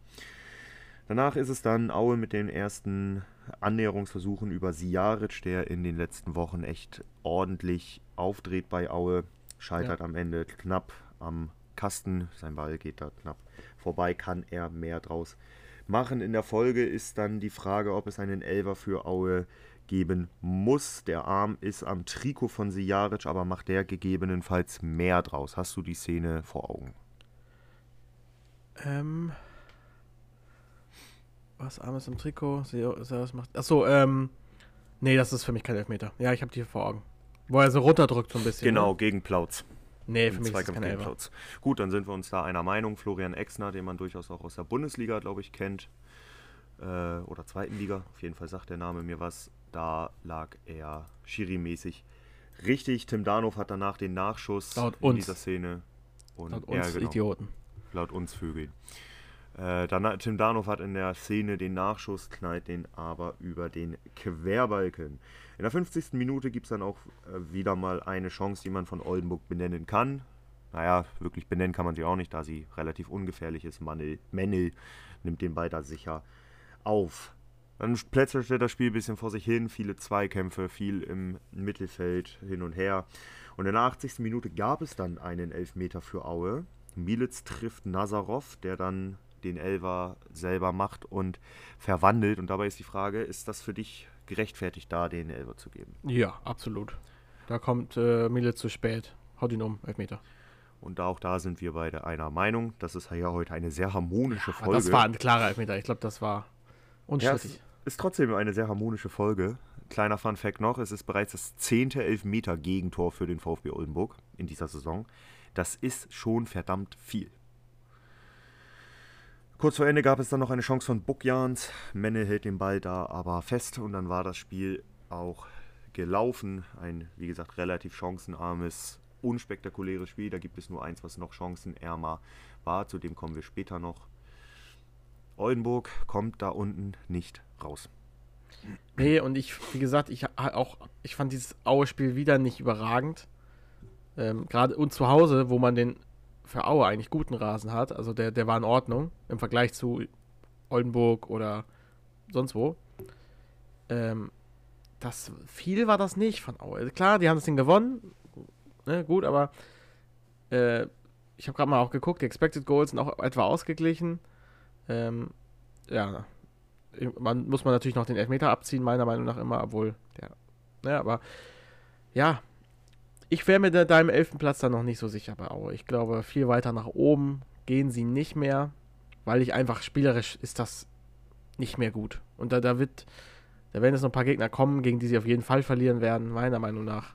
Danach ist es dann Aue mit den ersten Annäherungsversuchen über Sijaric, der in den letzten Wochen echt ordentlich aufdreht bei Aue. Scheitert am Ende knapp am Kasten. Sein Ball geht da knapp vorbei. Kann er mehr draus machen? In der Folge ist dann die Frage, ob es einen Elver für Aue geben muss. Der Arm ist am Trikot von Sijaric, aber macht der gegebenenfalls mehr draus. Hast du die Szene vor Augen? Ähm. Was armes im Trikot? Was macht. Achso, ähm. Nee, das ist für mich kein Elfmeter. Ja, ich habe die vor Augen. Wo er so runterdrückt so ein bisschen. Genau, Ne? gegen Plautz. Nee, für mich ist kein gegen. Plautz. Gut, dann sind wir uns da einer Meinung. Florian Exner, den man durchaus auch aus der Bundesliga, glaube ich, kennt. Äh, oder zweiten Liga. Auf jeden Fall sagt der Name mir was. Da lag er Schiri-mäßig richtig. Tim Danhof hat danach den Nachschuss Laut in uns. dieser Szene. Und Laut uns genau, Idioten. laut uns Vögeln. Äh, Tim Danhof hat in der Szene den Nachschuss, knallt den aber über den Querbalken. In der 50. Minute gibt es dann auch äh, wieder mal eine Chance, die man von Oldenburg benennen kann. Naja, wirklich benennen kann man sie auch nicht, da sie relativ ungefährlich ist. Mannel, Mennel nimmt den Ball da sicher auf. Dann plätschert das Spiel ein bisschen vor sich hin, viele Zweikämpfe, viel im Mittelfeld hin und her. Und in der 80. Minute gab es dann einen Elfmeter für Aue. Militz trifft Nazarov, der dann den Elver selber macht und verwandelt. Und dabei ist die Frage, ist das für dich gerechtfertigt, da den Elver zu geben? Ja, absolut. Da kommt äh, Mille zu spät. Haut ihn um, Elfmeter. Und auch da sind wir beide einer Meinung. Das ist ja heute eine sehr harmonische Aber Folge. das war ein klarer Elfmeter. Ich glaube, das war Ja, unstrittig. ist trotzdem eine sehr harmonische Folge. Kleiner Fun Fact noch, es ist bereits das zehnte Elfmeter-Gegentor für den VfB Oldenburg in dieser Saison. Das ist schon verdammt viel. Kurz vor Ende gab es dann noch eine Chance von Bukjans. Menne hält den Ball da aber fest und dann war das Spiel auch gelaufen. Ein, wie gesagt, relativ chancenarmes unspektakuläres Spiel. Da gibt es nur eins, was noch chancenärmer war. Zu dem kommen wir später noch. Oldenburg kommt da unten nicht raus. Nee, und ich, wie gesagt, ich auch, ich fand dieses Aue-Spiel wieder nicht überragend. Ähm, Gerade und zu Hause, wo man den für Aue eigentlich guten Rasen hat, also der, der war in Ordnung im Vergleich zu Oldenburg oder sonst wo. Ähm, das viel war das nicht von Aue. Klar, die haben das Ding gewonnen, ne, gut, aber äh, ich habe gerade mal auch geguckt, die Expected Goals sind auch etwa ausgeglichen. Ähm, ja, man muss man natürlich noch den Elfmeter abziehen, meiner Meinung nach immer, obwohl der, ne, aber ja, ich wäre mir da deinem elften Platz dann noch nicht so sicher bei Aue. Ich glaube, viel weiter nach oben gehen sie nicht mehr, weil ich einfach spielerisch ist das nicht mehr gut. Und da, da wird, da werden jetzt noch ein paar Gegner kommen, gegen die sie auf jeden Fall verlieren werden, meiner Meinung nach.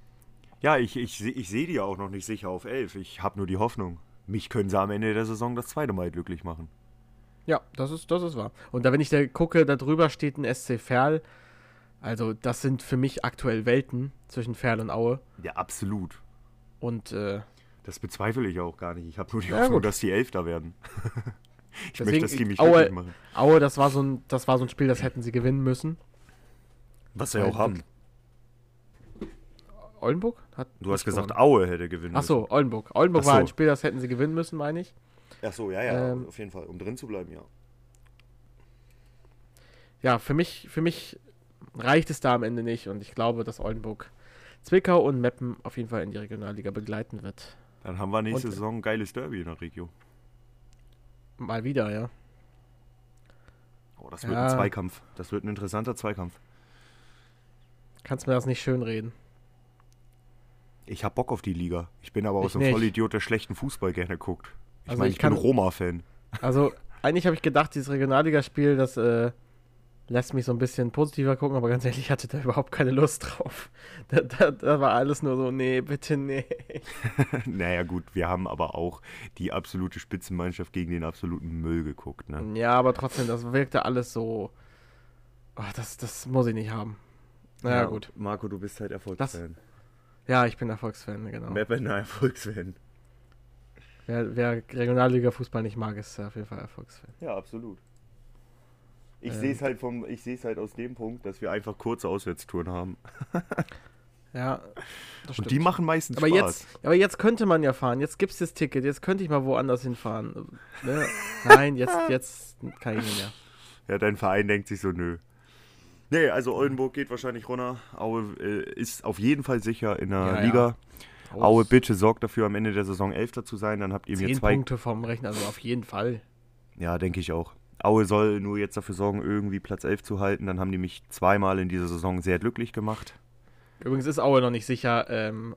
Ja, ich, ich, ich sehe die auch noch nicht sicher auf 11. Ich habe nur die Hoffnung. Mich können sie am Ende der Saison das zweite Mal glücklich machen. Ja, das ist, das ist wahr. Und da, wenn ich da gucke, da drüber steht ein SC Verl. Also, das sind für mich aktuell Welten zwischen Ferl und Aue. Ja, absolut. Und, äh, Das bezweifle ich auch gar nicht. Ich habe nur die Ja, Hoffnung, gut. dass die Elfter werden. ich Deswegen, möchte, dass die ich- mich Aue- machen. Aue, das war, so ein, das war so ein Spiel, das hätten sie gewinnen müssen. Was sie auch haben. Oldenburg? Hat Du hast gesagt, gewonnen. Aue hätte gewinnen Achso, Oldenburg. Oldenburg Ach so. war ein Spiel, das hätten sie gewinnen müssen, meine ich. müssen. Achso, ja, ja, Ähm, auf jeden Fall. Um drin zu bleiben, ja. Ja, für mich, für mich reicht es da am Ende nicht und ich glaube, dass Oldenburg Zwickau und Meppen auf jeden Fall in die Regionalliga begleiten wird. Dann haben wir nächste Und- Saison ein geiles Derby in der Region. Mal wieder, ja. Oh, das wird Ja. ein Zweikampf. Das wird ein interessanter Zweikampf. Kannst mir das nicht schön reden. Ich hab Bock auf die Liga. Ich bin aber auch so ein. Vollidiot, der schlechten Fußball gerne guckt. Ich Also meine, ich ich, bin Roma-Fan. Also, eigentlich habe ich gedacht, dieses Regionalligaspiel, das äh, lässt mich so ein bisschen positiver gucken, aber ganz ehrlich, ich hatte da überhaupt keine Lust drauf. Da, da, da war alles nur so, nee, bitte, nee. naja, gut, wir haben aber auch die absolute Spitzenmannschaft gegen den absoluten Müll geguckt. Ne? Ja, aber trotzdem, das wirkte alles so. Oh, das, das muss ich nicht haben. Naja, gut. Marco, du bist halt Erfolgsfan. Ja, ich bin Erfolgsfan, genau. Mappener Erfolgsfan. Wer, wer Regionalliga-Fußball nicht mag, ist auf jeden Fall Erfolgsfan. Ja, absolut. Ich Ähm. sehe es halt vom, ich sehe es halt aus dem Punkt, dass wir einfach kurze Auswärtstouren haben. Ja, Und die machen meistens aber Spaß. jetzt, aber jetzt könnte man ja fahren. Jetzt gibt's das Ticket. Jetzt könnte ich mal woanders hinfahren. Ne? Nein, jetzt, jetzt kann ich nicht mehr. Ja, dein Verein denkt sich so, nö. Nee, also Oldenburg geht wahrscheinlich runter. Aue äh, ist auf jeden Fall sicher in der Ja, ja. Liga. Aus Aue, bitte sorgt dafür, am Ende der Saison Elfter zu sein. Dann habt ihr mir Zehn zwei. Punkte vom Rechner, also auf jeden Fall. Ja, denke ich auch. Aue soll nur jetzt dafür sorgen, irgendwie Platz 11 zu halten. Dann haben die mich zweimal in dieser Saison sehr glücklich gemacht. Übrigens ist Aue noch nicht sicher ähm,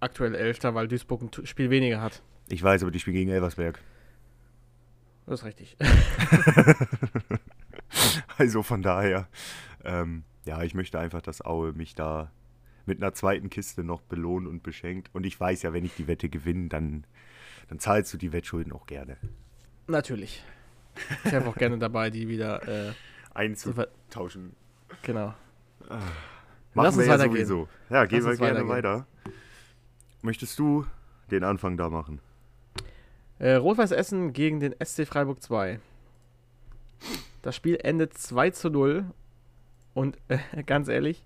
aktuell Elfter, weil Duisburg ein Spiel weniger hat. Ich weiß, aber die spielen gegen Elversberg. Das ist richtig. Also von daher, ähm, ja, ich möchte einfach, dass Aue mich da mit einer zweiten Kiste noch belohnt und beschenkt. Und ich weiß ja, wenn ich die Wette gewinne, dann, dann zahlst du die Wettschulden auch gerne. Natürlich. Ich helfe auch gerne dabei, die wieder. Äh, Einzutauschen. genau. Machen Lass wir uns ja weitergehen. sowieso. Ja, gehen wir gerne weiter. Möchtest du den Anfang da machen? Äh, Rot-Weiß Essen gegen den SC Freiburg 2. Das Spiel endet 2 zu 0. Und äh, ganz ehrlich,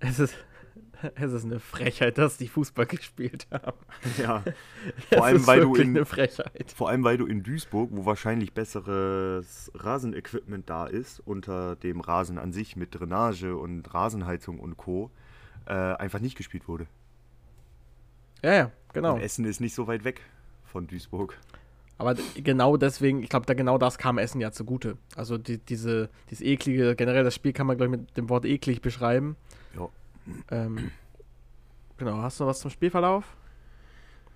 es ist, es ist eine Frechheit, dass die Fußball gespielt haben. Ja. Vor allem, ist weil du in, eine Frechheit. Vor allem, weil du in Duisburg, wo wahrscheinlich besseres Rasenequipment da ist, unter dem Rasen an sich mit Drainage und Rasenheizung und Co., äh, einfach nicht gespielt wurde. Ja, ja, genau. Und Essen ist nicht so weit weg von Duisburg. Aber genau deswegen, ich glaube, da genau das kam Essen ja zugute. Also die, diese, dieses eklige, generell das Spiel kann man, glaube ich, mit dem Wort eklig beschreiben. Ja. Ähm, genau, hast du noch was zum Spielverlauf?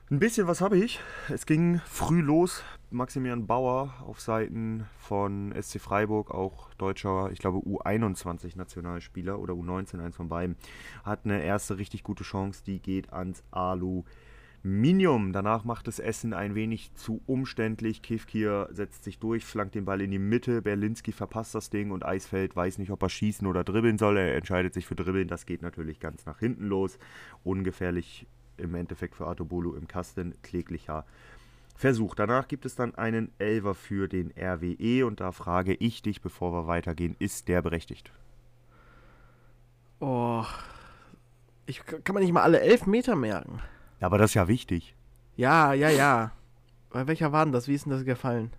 Ein bisschen was habe ich. Es ging früh los. Maximilian Bauer auf Seiten von SC Freiburg, auch deutscher, ich glaube U21-Nationalspieler oder U19, eins von beiden, hat eine erste richtig gute Chance. Die geht ans Aluminium. Danach macht es Essen ein wenig zu umständlich. Kivkir setzt sich durch, flankt den Ball in die Mitte. Berlinski verpasst das Ding und Eisfeld weiß nicht, ob er schießen oder dribbeln soll. Er entscheidet sich für dribbeln. Das geht natürlich ganz nach hinten los. Ungefährlich im Endeffekt für Artobolo im Kasten kläglicher Versuch. Danach gibt es dann einen Elver für den RWE und da frage ich dich, bevor wir weitergehen, ist der berechtigt? Oh. Ich kann man nicht mal alle elf Meter merken. Aber das ist ja wichtig. Ja, ja, ja. Bei welcher war denn das? Wie ist denn das gefallen?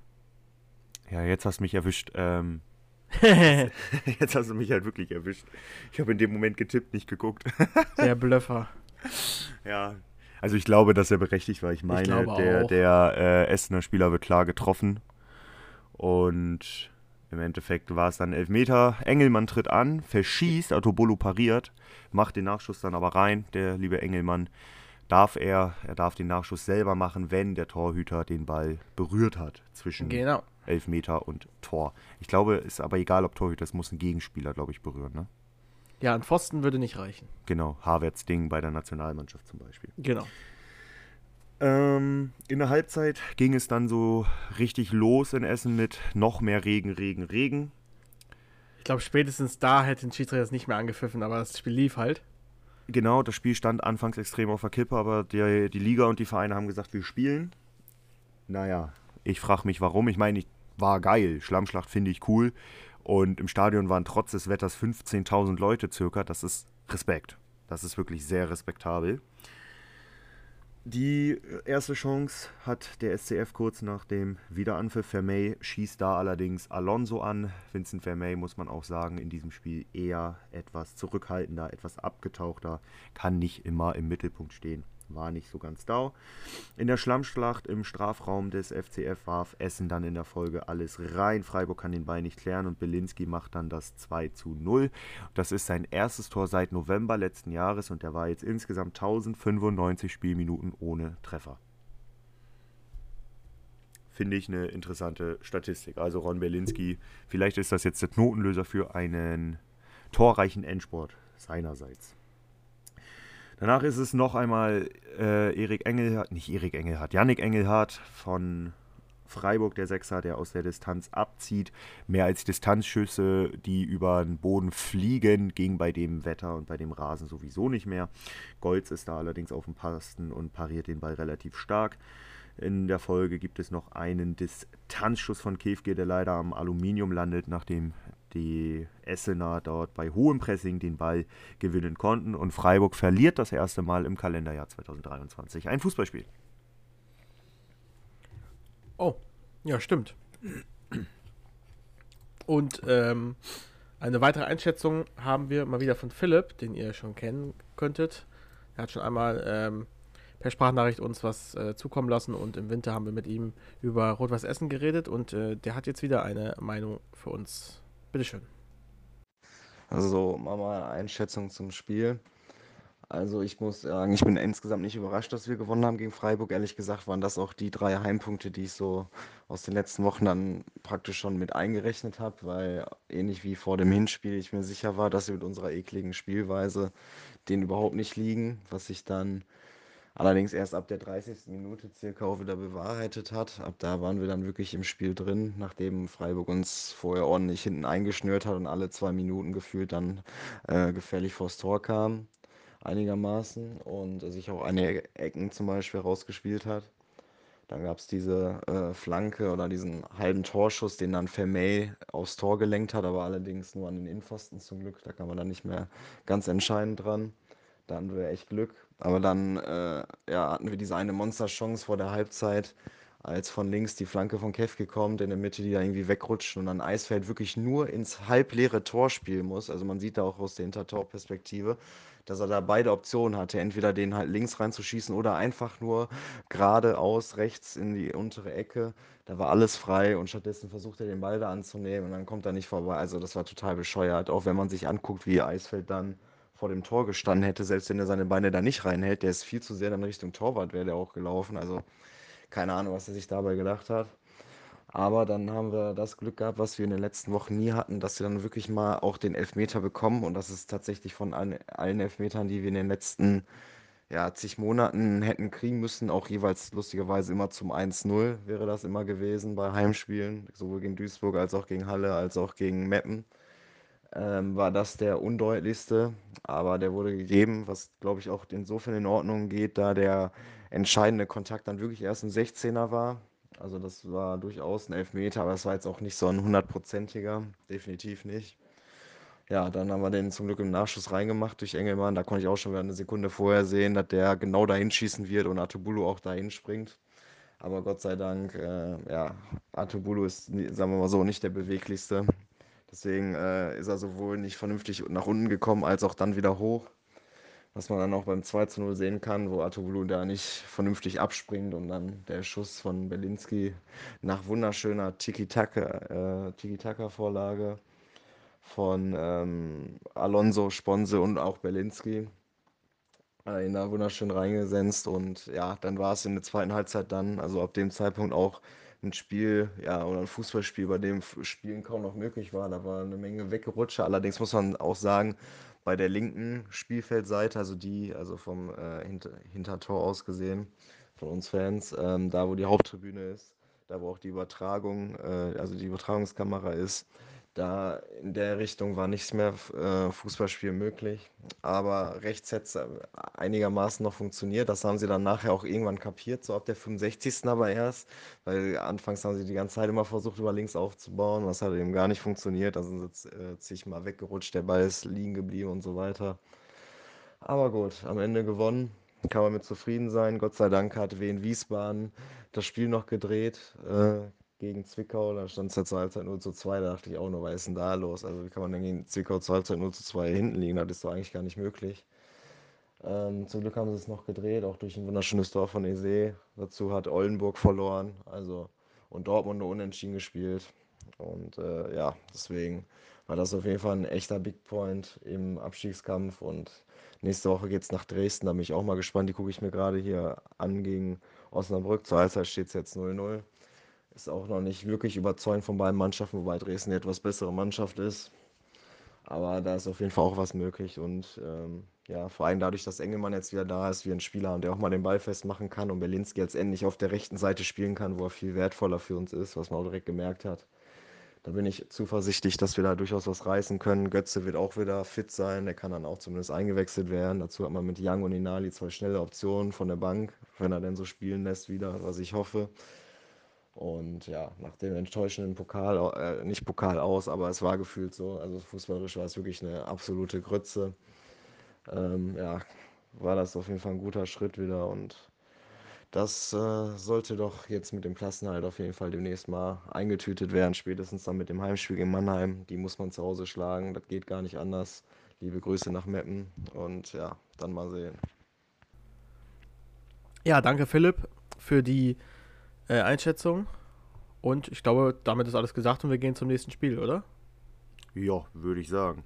Ja, jetzt hast du mich erwischt. Ähm, jetzt hast du mich halt wirklich erwischt. Ich habe in dem Moment getippt, nicht geguckt. Der Blöffer. Ja, also ich glaube, dass er berechtigt war. Ich meine, Ich der, der äh, Essener Spieler wird klar getroffen. Und im Endeffekt war es dann Elfmeter. Engelmann tritt an, verschießt, Autobolo pariert, macht den Nachschuss dann aber rein. Der liebe Engelmann darf er, er darf den Nachschuss selber machen, wenn der Torhüter den Ball berührt hat zwischen Genau. Elfmeter und Tor. Ich glaube, ist aber egal, ob Torhüter, es muss ein Gegenspieler, glaube ich, berühren. Ne? Ja, ein Pfosten würde nicht reichen. Genau, Havertz Ding bei der Nationalmannschaft zum Beispiel. Genau. Ähm, in der Halbzeit ging es dann so richtig los in Essen mit noch mehr Regen, Regen, Regen. Ich glaube, spätestens da hätte ein Schiedsrichter das nicht mehr angepfiffen, aber das Spiel lief halt. Genau, das Spiel stand anfangs extrem auf der Kippe, aber die, die Liga und die Vereine haben gesagt, wir spielen. Naja, ich frage mich warum. Ich meine, ich war geil. Schlammschlacht finde ich cool. Und im Stadion waren trotz des Wetters 15.000 Leute circa. Das ist Respekt. Das ist wirklich sehr respektabel. Die erste Chance hat der SCF kurz nach dem Wiederanpfiff. Vermey schießt da allerdings Alonso an. Vincent Vermey, muss man auch sagen, in diesem Spiel eher etwas zurückhaltender, etwas abgetauchter, kann nicht immer im Mittelpunkt stehen. War nicht so ganz da. In der Schlammschlacht im Strafraum des FCF warf Essen dann in der Folge alles rein. Freiburg kann den Ball nicht klären und Belinski macht dann das 2 zu 0. Das ist sein erstes Tor seit November letzten Jahres und er war jetzt insgesamt 1095 Spielminuten ohne Treffer. Finde ich eine interessante Statistik. Also Ron Berlinski, vielleicht ist das jetzt der Knotenlöser für einen torreichen Endsport seinerseits. Danach ist es noch einmal äh, Erik Engelhardt, nicht Erik Engelhardt, Yannick Engelhardt von Freiburg, der Sechser, der aus der Distanz abzieht. Mehr als Distanzschüsse, die über den Boden fliegen, ging bei dem Wetter und bei dem Rasen sowieso nicht mehr. Golz ist da allerdings auf dem Pasten und pariert den Ball relativ stark. In der Folge gibt es noch einen Distanzschuss von Kefke, der leider am Aluminium landet, nachdem die Essener dort bei hohem Pressing den Ball gewinnen konnten. Und Freiburg verliert das erste Mal im Kalenderjahr 2023 ein Fußballspiel. Oh, ja, stimmt. Und ähm, eine weitere Einschätzung haben wir mal wieder von Philipp, den ihr schon kennen könntet. Er hat schon einmal ähm, per Sprachnachricht uns was äh, zukommen lassen und im Winter haben wir mit ihm über Rot-Weiß Essen geredet und äh, der hat jetzt wieder eine Meinung für uns. Bitteschön. Also mal eine Einschätzung zum Spiel. Also ich muss sagen, ich bin insgesamt nicht überrascht, dass wir gewonnen haben gegen Freiburg. Ehrlich gesagt waren das auch die drei Heimpunkte, die ich so aus den letzten Wochen dann praktisch schon mit eingerechnet habe, weil ähnlich wie vor dem Hinspiel ich mir sicher war, dass wir mit unserer ekligen Spielweise den überhaupt nicht liegen, was sich dann allerdings erst ab der 30. Minute circa auch wieder bewahrheitet hat. Ab da waren wir dann wirklich im Spiel drin, nachdem Freiburg uns vorher ordentlich hinten eingeschnürt hat und alle zwei Minuten gefühlt dann äh, gefährlich vors Tor kam einigermaßen und sich auch eine Ecken zum Beispiel rausgespielt hat. Dann gab es diese äh, Flanke oder diesen halben Torschuss, den dann Vermey aufs Tor gelenkt hat, aber allerdings nur an den Innenpfosten zum Glück. Da kam man dann nicht mehr ganz entscheidend dran. Da hatten wir echt Glück. Aber dann äh, ja, hatten wir diese eine Monsterchance vor der Halbzeit, als von links die Flanke von Kevke kommt, in der Mitte die da irgendwie wegrutscht und dann Eisfeld wirklich nur ins halbleere Tor spielen muss. Also man sieht da auch aus der Hintertorperspektive, dass er da beide Optionen hatte, entweder den halt links reinzuschießen oder einfach nur geradeaus rechts in die untere Ecke. Da war alles frei und stattdessen versucht er den Ball da anzunehmen und dann kommt er nicht vorbei. Also das war total bescheuert, auch wenn man sich anguckt, wie Eisfeld dann vor dem Tor gestanden hätte, selbst wenn er seine Beine da nicht reinhält, der ist viel zu sehr dann Richtung Torwart, wäre der auch gelaufen. Also keine Ahnung, was er sich dabei gedacht hat. Aber dann haben wir das Glück gehabt, was wir in den letzten Wochen nie hatten, dass wir dann wirklich mal auch den Elfmeter bekommen. Und das ist tatsächlich von allen, allen Elfmetern, die wir in den letzten ja, zig Monaten hätten kriegen müssen, auch jeweils lustigerweise immer zum 1-0 wäre das immer gewesen bei Heimspielen, sowohl gegen Duisburg als auch gegen Halle, als auch gegen Meppen. Ähm, war das der undeutlichste, aber der wurde gegeben, was glaube ich auch insofern in Ordnung geht, da der entscheidende Kontakt dann wirklich erst ein 16er war. Also das war durchaus ein Elfmeter, aber es war jetzt auch nicht so ein hundertprozentiger, definitiv nicht. Ja, dann haben wir den zum Glück im Nachschuss reingemacht durch Engelmann. Da konnte ich auch schon wieder eine Sekunde vorher sehen, dass der genau dahin schießen wird und Atubulu auch dahin springt. Aber Gott sei Dank, äh, ja, Atubulu ist, sagen wir mal so, nicht der beweglichste. Deswegen äh, ist er sowohl nicht vernünftig nach unten gekommen, als auch dann wieder hoch. Was man dann auch beim 2 zu 0 sehen kann, wo Atubulu da nicht vernünftig abspringt und dann der Schuss von Belinski nach wunderschöner Tiki-Taka-Vorlage äh, Tiki von ähm, Alonso, Sponse und auch Belinski äh, ihn da wunderschön reingesenzt und ja, dann war es in der zweiten Halbzeit dann, also ab dem Zeitpunkt auch ein Spiel, ja, oder ein Fußballspiel, bei dem Spielen kaum noch möglich war. Da war eine Menge weggerutscht. Allerdings muss man auch sagen, bei der linken Spielfeldseite, also die, also vom äh, Hinter Hintertor aus gesehen, von uns Fans, ähm, da wo die Haupttribüne ist, da wo auch die Übertragung, äh, also die Übertragungskamera ist, da in der Richtung war nichts mehr äh, Fußballspiel möglich. Aber rechts hätte es einigermaßen noch funktioniert. Das haben sie dann nachher auch irgendwann kapiert, so ab der 65. aber erst. Weil anfangs haben sie die ganze Zeit immer versucht, über links aufzubauen. Das hat eben gar nicht funktioniert. Also sind sie äh, sich mal weggerutscht, der Ball ist liegen geblieben und so weiter. Aber gut, am Ende gewonnen. Kann man mit zufrieden sein. Gott sei Dank hat Wien Wiesbaden das Spiel noch gedreht. Äh, gegen Zwickau, da stand es ja zur Halbzeit 0 zu 2, da dachte ich auch nur, was ist denn da los? Also wie kann man denn gegen Zwickau zur Halbzeit 0 zu 2 hinten liegen? Das ist doch eigentlich gar nicht möglich. Ähm, zum Glück haben sie es noch gedreht, auch durch ein wunderschönes Tor von Ese. Dazu hat Oldenburg verloren, also und Dortmund nur unentschieden gespielt. Und äh, ja, deswegen war das auf jeden Fall ein echter Big Point im Abstiegskampf. Und nächste Woche geht es nach Dresden, da bin ich auch mal gespannt. Die gucke ich mir gerade hier an gegen Osnabrück. Zur Halbzeit steht es jetzt 0-0 ist auch noch nicht wirklich überzeugend von beiden Mannschaften, wobei Dresden die etwas bessere Mannschaft ist. Aber da ist auf jeden Fall auch was möglich. Und ähm, ja, vor allem dadurch, dass Engelmann jetzt wieder da ist, wie ein Spieler haben, der auch mal den Ball festmachen kann und Berlinski jetzt endlich auf der rechten Seite spielen kann, wo er viel wertvoller für uns ist, was man auch direkt gemerkt hat. Da bin ich zuversichtlich, dass wir da durchaus was reißen können. Götze wird auch wieder fit sein, der kann dann auch zumindest eingewechselt werden. Dazu hat man mit Young und Inali zwei schnelle Optionen von der Bank, wenn er denn so spielen lässt wieder, was ich hoffe. Und ja, nach dem enttäuschenden Pokal, äh, nicht Pokal aus, aber es war gefühlt so. Also fußballerisch war es wirklich eine absolute Grütze. Ähm, ja, war das auf jeden Fall ein guter Schritt wieder und das äh, sollte doch jetzt mit dem Klassenhalt auf jeden Fall demnächst mal eingetütet werden, spätestens dann mit dem Heimspiel gegen Mannheim. Die muss man zu Hause schlagen, das geht gar nicht anders. Liebe Grüße nach Meppen und ja, dann mal sehen. Ja, danke Philipp für die äh, Einschätzung. Und ich glaube, damit ist alles gesagt und wir gehen zum nächsten Spiel, oder? Ja, würde ich sagen.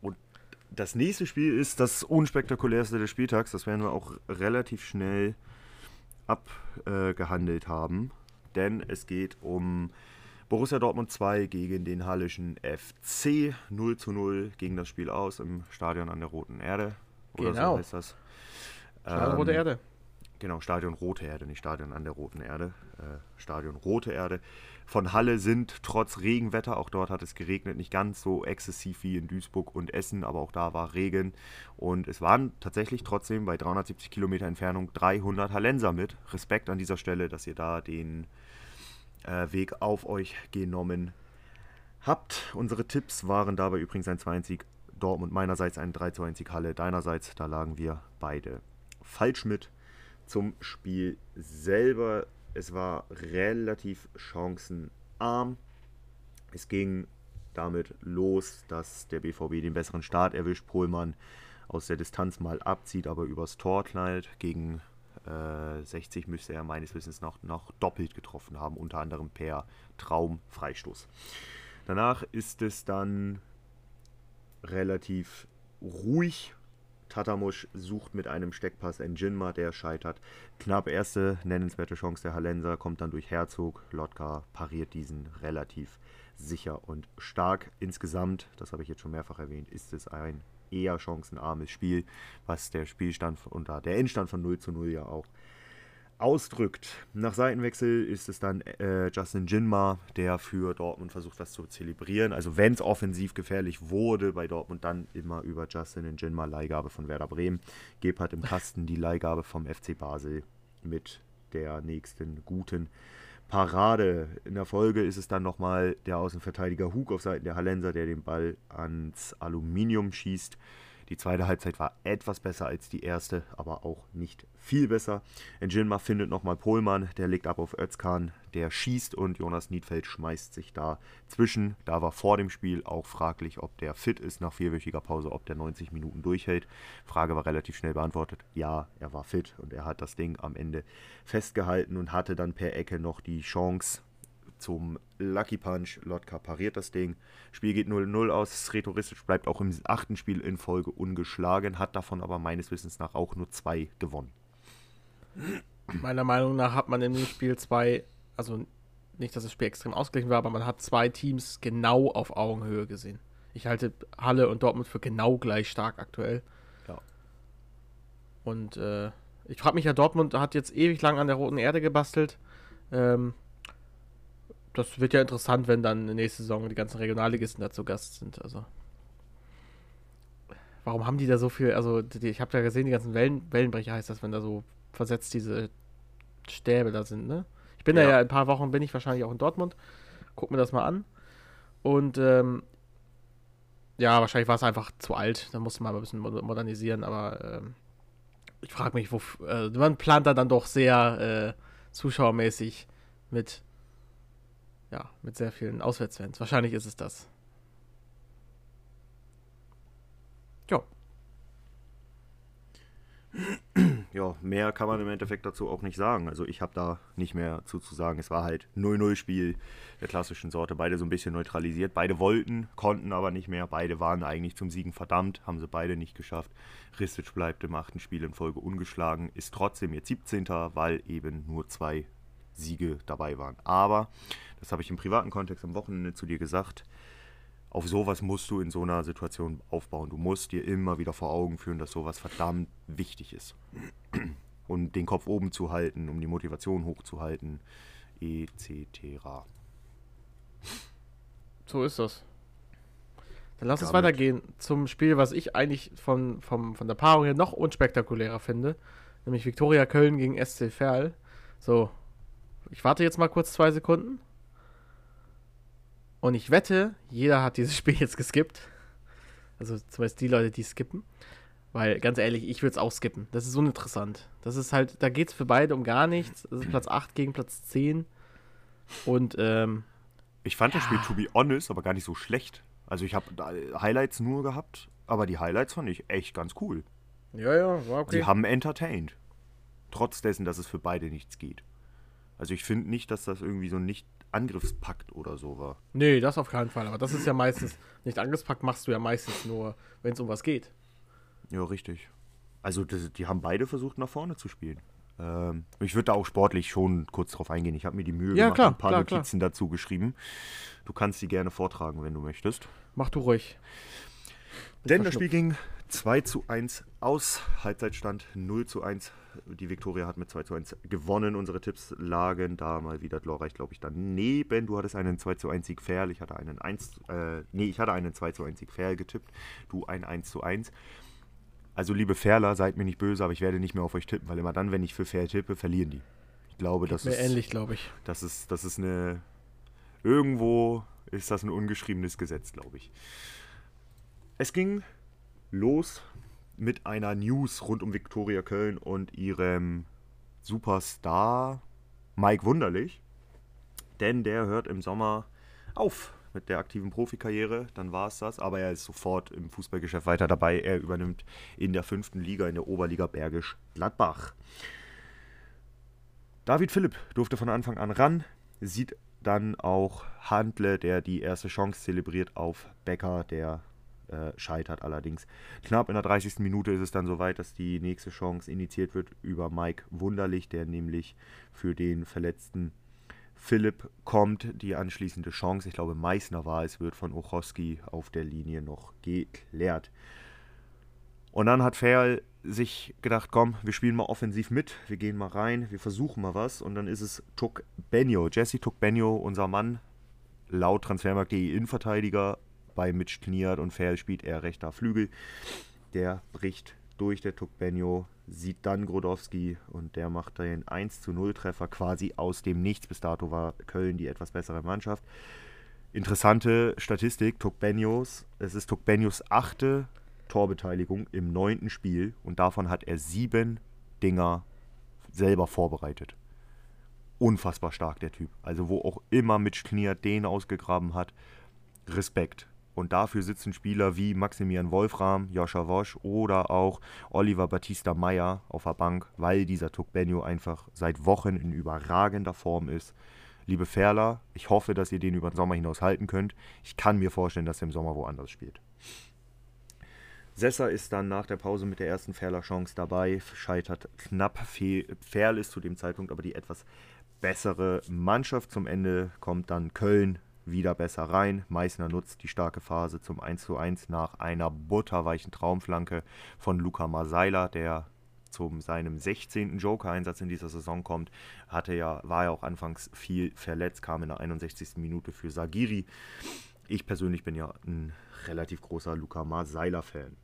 Und das nächste Spiel ist das unspektakulärste des Spieltags. Das werden wir auch relativ schnell abgehandelt äh, haben. Denn es geht um Borussia Dortmund 2 gegen den Hallischen FC. 0 zu 0 ging das Spiel aus im Stadion an der Roten Erde. Oder genau. so heißt das. Stadion ähm, Rote Erde. Genau, Stadion Rote Erde, nicht Stadion an der Roten Erde. Äh, Stadion Rote Erde. Von Halle sind trotz Regenwetter, auch dort hat es geregnet, nicht ganz so exzessiv wie in Duisburg und Essen, aber auch da war Regen. Und es waren tatsächlich trotzdem bei 370 Kilometer Entfernung 300 Hallenser mit. Respekt an dieser Stelle, dass ihr da den äh, Weg auf euch genommen habt. Unsere Tipps waren dabei übrigens ein 2 Dortmund meinerseits ein 3 2 Halle deinerseits. Da lagen wir beide falsch mit zum Spiel selber. Es war relativ chancenarm. Es ging damit los, dass der BVB den besseren Start erwischt. Pohlmann aus der Distanz mal abzieht, aber übers Tor knallt. Gegen äh, 60 müsste er meines Wissens noch, noch doppelt getroffen haben, unter anderem per Traumfreistoß. Danach ist es dann relativ ruhig Tatamusch sucht mit einem Steckpass Njinma, der scheitert. Knapp erste nennenswerte Chance der Hallenser, kommt dann durch Herzog. Lotka pariert diesen relativ sicher und stark. Insgesamt, das habe ich jetzt schon mehrfach erwähnt, ist es ein eher chancenarmes Spiel, was der Spielstand und der Endstand von 0 zu 0 ja auch ausdrückt. Nach Seitenwechsel ist es dann äh, Justin Jinma, der für Dortmund versucht, das zu zelebrieren. Also wenn es offensiv gefährlich wurde bei Dortmund, dann immer über Justin Jinma, Leihgabe von Werder Bremen. Gebhardt im Kasten die Leihgabe vom FC Basel mit der nächsten guten Parade. In der Folge ist es dann nochmal der Außenverteidiger Hug auf Seiten der Hallenser, der den Ball ans Aluminium schießt. Die zweite Halbzeit war etwas besser als die erste, aber auch nicht viel besser. Njinma findet nochmal Pohlmann, der legt ab auf Özkan, der schießt und Jonas Niedfeld schmeißt sich da zwischen. Da war vor dem Spiel auch fraglich, ob der fit ist nach vierwöchiger Pause, ob der 90 Minuten durchhält. Frage war relativ schnell beantwortet. Ja, er war fit und er hat das Ding am Ende festgehalten und hatte dann per Ecke noch die Chance, zum Lucky Punch. Lotka pariert das Ding. Spiel geht 0-0 aus. Sretoristisch bleibt auch im achten Spiel in Folge ungeschlagen, hat davon aber meines Wissens nach auch nur zwei gewonnen. Meiner Meinung nach hat man in dem Spiel zwei, also nicht, dass das Spiel extrem ausgeglichen war, aber man hat zwei Teams genau auf Augenhöhe gesehen. Ich halte Halle und Dortmund für genau gleich stark aktuell. Ja. Und äh, ich frage mich ja, Dortmund hat jetzt ewig lang an der roten Erde gebastelt. Ähm, das wird ja interessant, wenn dann nächste Saison die ganzen Regionalligisten dazu Gast sind. Also. Warum haben die da so viel? Also, die, ich habe ja gesehen, die ganzen Wellen, Wellenbrecher heißt das, wenn da so versetzt diese Stäbe da sind, ne? Ich bin ja. da ja in ein paar Wochen, bin ich wahrscheinlich auch in Dortmund. Guck mir das mal an. Und, ähm, ja, wahrscheinlich war es einfach zu alt. Da musste man mal ein bisschen modernisieren, aber ähm, ich frage mich, wo. Äh, man plant da dann doch sehr äh, zuschauermäßig mit ja, mit sehr vielen Auswärtsfans. Wahrscheinlich ist es das. Ja. Ja, mehr kann man im Endeffekt dazu auch nicht sagen. Also ich habe da nicht mehr zu, zu sagen. Es war halt 0-0-Spiel der klassischen Sorte. Beide so ein bisschen neutralisiert. Beide wollten, konnten aber nicht mehr. Beide waren eigentlich zum Siegen verdammt, haben sie beide nicht geschafft. Ristic bleibt im achten Spiel in Folge ungeschlagen, ist trotzdem jetzt 17. weil eben nur zwei Siege dabei waren. Aber, das habe ich im privaten Kontext am Wochenende zu dir gesagt, auf sowas musst du in so einer Situation aufbauen. Du musst dir immer wieder vor Augen führen, dass sowas verdammt wichtig ist. Und den Kopf oben zu halten, um die Motivation hochzuhalten, etc. So ist das. Dann lass Damit. uns weitergehen zum Spiel, was ich eigentlich von, von, von der Paarung her noch unspektakulärer finde. Nämlich Viktoria Köln gegen SC Verl. So, ich warte jetzt mal kurz zwei Sekunden. Und ich wette, jeder hat dieses Spiel jetzt geskippt. Also zumindest die Leute, die skippen. Weil, ganz ehrlich, ich würde es auch skippen. Das ist uninteressant. Das ist halt, da geht es für beide um gar nichts. Das ist Platz 8 gegen Platz 10. Und, ähm. Ich fand ja. das Spiel, to be honest, aber gar nicht so schlecht. Also, ich habe Highlights nur gehabt, aber die Highlights fand ich echt ganz cool. Ja, ja, war okay. Die haben entertained. Trotz dessen, dass es für beide nichts geht. Also ich finde nicht, dass das irgendwie so ein Nicht-Angriffspakt oder so war. Nee, das auf keinen Fall. Aber das ist ja meistens, Nicht-Angriffspakt machst du ja meistens nur, wenn es um was geht. Ja, richtig. Also das, die haben beide versucht, nach vorne zu spielen. Ähm, ich würde da auch sportlich schon kurz drauf eingehen. Ich habe mir die Mühe ja, gemacht, klar, ein paar klar, Notizen klar. dazu geschrieben. Du kannst die gerne vortragen, wenn du möchtest. Mach du ruhig. Denn das Spiel ging 2 zu 1 aus. Halbzeitstand 0 zu 1. Die Viktoria hat mit 2 zu 1 gewonnen. Unsere Tipps lagen da mal wieder glorreich, glaube ich, daneben. Du hattest einen 2 zu 1 Sieg Fair. Ich hatte einen 1, äh, nee, ich hatte einen 2 zu 1 Sieg Fair getippt. Du ein 1 zu 1. Also, liebe Fairler, seid mir nicht böse, aber ich werde nicht mehr auf euch tippen, weil immer dann, wenn ich für Fair tippe, verlieren die. Ich glaube, das ist. ähnlich, glaube ich. Das ist, das ist eine. Irgendwo ist das ein ungeschriebenes Gesetz, glaube ich. Es ging los mit einer News rund um Viktoria Köln und ihrem Superstar Mike Wunderlich. Denn der hört im Sommer auf mit der aktiven Profikarriere, dann war es das. Aber er ist sofort im Fußballgeschäft weiter dabei. Er übernimmt in der fünften Liga, in der Oberliga Bergisch Gladbach. David Philipp durfte von Anfang an ran, sieht dann auch Handle, der die erste Chance zelebriert auf Becker, der äh, scheitert allerdings. Knapp in der 30. Minute ist es dann soweit, dass die nächste Chance initiiert wird über Mike Wunderlich, der nämlich für den verletzten Philipp kommt. Die anschließende Chance, ich glaube Meißner war es, wird von Ochowski auf der Linie noch geklärt. Und dann hat Ferl sich gedacht, komm, wir spielen mal offensiv mit, wir gehen mal rein, wir versuchen mal was. Und dann ist es Tuk Benio, Jesse Tuk Benio, unser Mann, laut Transfermarkt.de Innenverteidiger, bei Mitch Kniat und Ferl spielt er rechter Flügel. Der bricht durch, der Tuk Benio, sieht dann Grodowski und der macht den 1 zu 0 Treffer quasi aus dem Nichts. Bis dato war Köln die etwas bessere Mannschaft. Interessante Statistik, Tukbenios. Es ist Tukbenios achte Torbeteiligung im neunten Spiel und davon hat er sieben Dinger selber vorbereitet. Unfassbar stark der Typ. Also wo auch immer Mitch Knier den ausgegraben hat, Respekt. Und dafür sitzen Spieler wie Maximilian Wolfram, Joscha Wosch oder auch Oliver Batista Meyer auf der Bank, weil dieser Tukbenio einfach seit Wochen in überragender Form ist. Liebe Ferler, ich hoffe, dass ihr den über den Sommer hinaus halten könnt. Ich kann mir vorstellen, dass er im Sommer woanders spielt. Sessa ist dann nach der Pause mit der ersten Ferler Chance dabei, scheitert knapp. Ferl ist zu dem Zeitpunkt aber die etwas bessere Mannschaft. Zum Ende kommt dann Köln wieder besser rein. Meißner nutzt die starke Phase zum 1:1 nach einer butterweichen Traumflanke von Luca Masaila, der zu seinem 16. Joker-Einsatz in dieser Saison kommt, hatte ja, war ja auch anfangs viel verletzt, kam in der 61. Minute für Sagiri. Ich persönlich bin ja ein relativ großer Luca Masaila-Fan.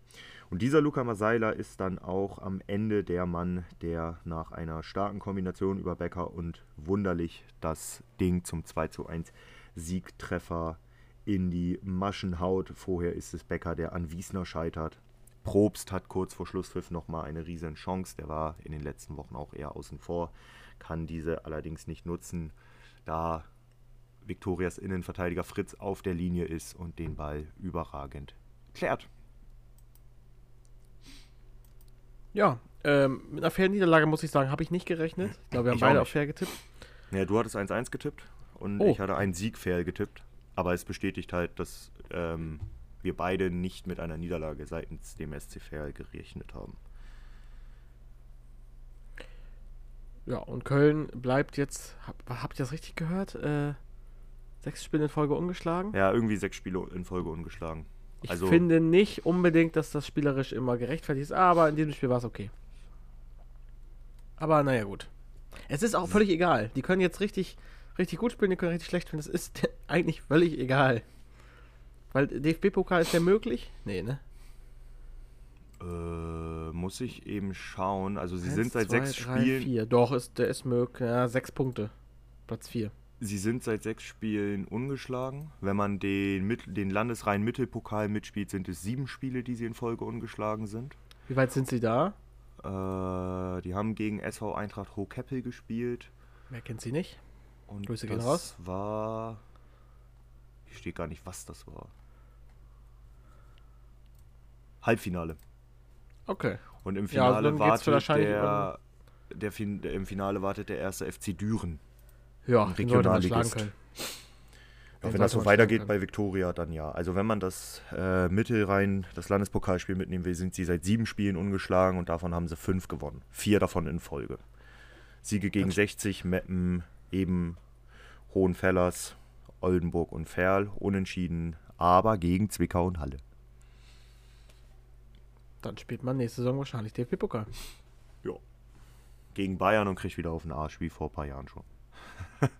Und dieser Luca Masaila ist dann auch am Ende der Mann, der nach einer starken Kombination über Becker und wunderlich das Ding zum 2 zu 1 Siegtreffer in die Maschen haut. Vorher ist es Becker, der an Wiesner scheitert. Probst hat kurz vor Schlusspfiff nochmal eine riesen Chance. Der war in den letzten Wochen auch eher außen vor, kann diese allerdings nicht nutzen, da Viktorias Innenverteidiger Fritz auf der Linie ist und den Ball überragend klärt. Ja, ähm, mit einer fairen Niederlage muss ich sagen, habe ich nicht gerechnet. Ich glaube, wir haben Ich auch beide auf fair getippt. Ja, du hattest 1-1 getippt und Oh. ich hatte einen Sieg fair getippt. Aber es bestätigt halt, dass ähm, wir beide nicht mit einer Niederlage seitens dem SC Fair gerechnet haben. Ja, und Köln bleibt jetzt, hab, habt ihr das richtig gehört? Äh, sechs Spiele in Folge ungeschlagen? Ja, irgendwie sechs Spiele in Folge ungeschlagen. Ich also- finde nicht unbedingt, dass das spielerisch immer gerechtfertigt ist, aber in diesem Spiel war es okay. Aber naja, gut. Es ist auch völlig egal. Die können jetzt richtig, richtig gut spielen, die können richtig schlecht spielen. Das ist eigentlich völlig egal. Weil DFB-Pokal ist der möglich? Nee, ne? Äh, muss ich eben schauen. Also sie Eins, sind seit zwei, sechs drei, Spielen. Vier. Doch, ist, der ist möglich. Ja, sechs Punkte. Platz vier. Sie sind seit sechs Spielen ungeschlagen. Wenn man den, Mit den Landesrhein Mittelpokal mitspielt, sind es sieben Spiele, die sie in Folge ungeschlagen sind. Wie weit sind sie da? Äh, die haben gegen SV Eintracht Hohkeppel gespielt. Wer kennt sie nicht? Und Grüße gehen das raus. war. Hier steht gar nicht, was das war. Halbfinale. Okay. Und im Ja, Finale geht's wartet der, der, fin der. Im Finale wartet der erste FC Düren. Ja, den Regionalligist. Ja, wenn das so weitergeht bei Viktoria, dann ja. Also wenn man das äh, Mittelrhein, das Landespokalspiel mitnehmen will, sind sie seit sieben Spielen ungeschlagen und davon haben sie fünf gewonnen. Vier davon in Folge. Siege gegen 60, Meppen, eben Hohenfellers, Oldenburg und Ferl, unentschieden, aber gegen Zwickau und Halle. Dann spielt man nächste Saison wahrscheinlich DFB-Pokal. Gegen Bayern und kriegt wieder auf den Arsch, wie vor ein paar Jahren schon.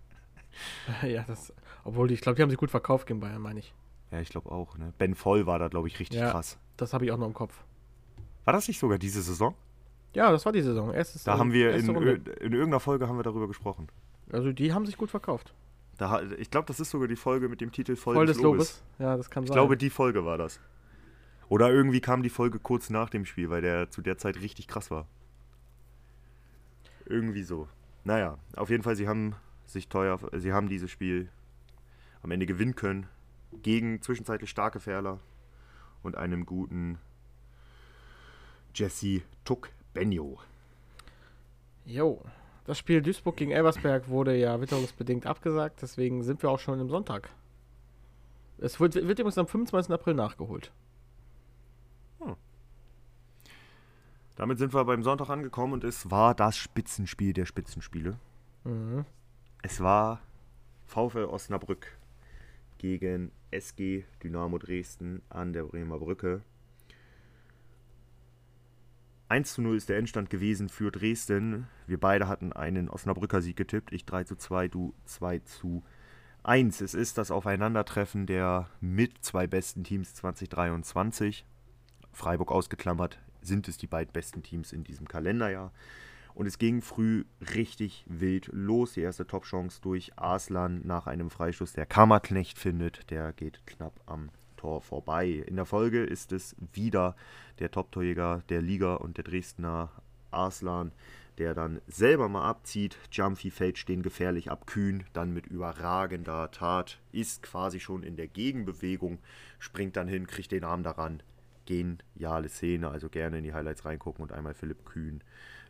ja, das. Obwohl, ich glaube, die haben sich gut verkauft gegen Bayern, meine ich. Ja, ich glaube auch. Ne? Ben Voll war da, glaube ich, richtig Ja. krass. Das habe ich auch noch im Kopf. War das nicht sogar diese Saison? Ja, das war die Saison. Erstes, Da haben wir in, in irgendeiner Folge haben wir darüber gesprochen. Also die haben sich gut verkauft. Da, ich glaube, das ist sogar die Folge mit dem Titel Voll, Voll des des Lobes. Lobes. Ja, das kann Ich sein. glaube, die Folge war das. Oder irgendwie kam die Folge kurz nach dem Spiel, weil der zu der Zeit richtig krass war. Irgendwie so. Naja, auf jeden Fall, sie haben sich teuer, sie haben dieses Spiel am Ende gewinnen können. Gegen zwischenzeitlich starke Ferler und einem guten Jesse Tuck Benjo. Jo. Das Spiel Duisburg gegen Elversberg wurde ja witterungsbedingt abgesagt, deswegen sind wir auch schon im Sonntag. Es wird, wird übrigens am 25. April nachgeholt. Damit sind wir beim Sonntag angekommen und es war das Spitzenspiel der Spitzenspiele. Mhm. Es war VfL Osnabrück gegen SG Dynamo Dresden an der Bremer Brücke. 1 zu 0 ist der Endstand gewesen für Dresden. Wir beide hatten einen Osnabrücker Sieg getippt. Ich 3 zu 2, du 2 zu 1. Es ist das Aufeinandertreffen der mit zwei besten Teams 2023. Freiburg ausgeklammert, sind es die beiden besten Teams in diesem Kalenderjahr. Und es ging früh richtig wild los. Die erste Topchance durch Arslan nach einem Freistoß, der Kammerknecht findet. Der geht knapp am Tor vorbei. In der Folge ist es wieder der Top-Torjäger der Liga und der Dresdner Arslan, der dann selber mal abzieht. Jumpy fällt stehen gefährlich ab, Kühn dann mit überragender Tat, ist quasi schon in der Gegenbewegung, springt dann hin, kriegt den Arm daran. Geniale Szene, also gerne in die Highlights reingucken und einmal Philipp Kühn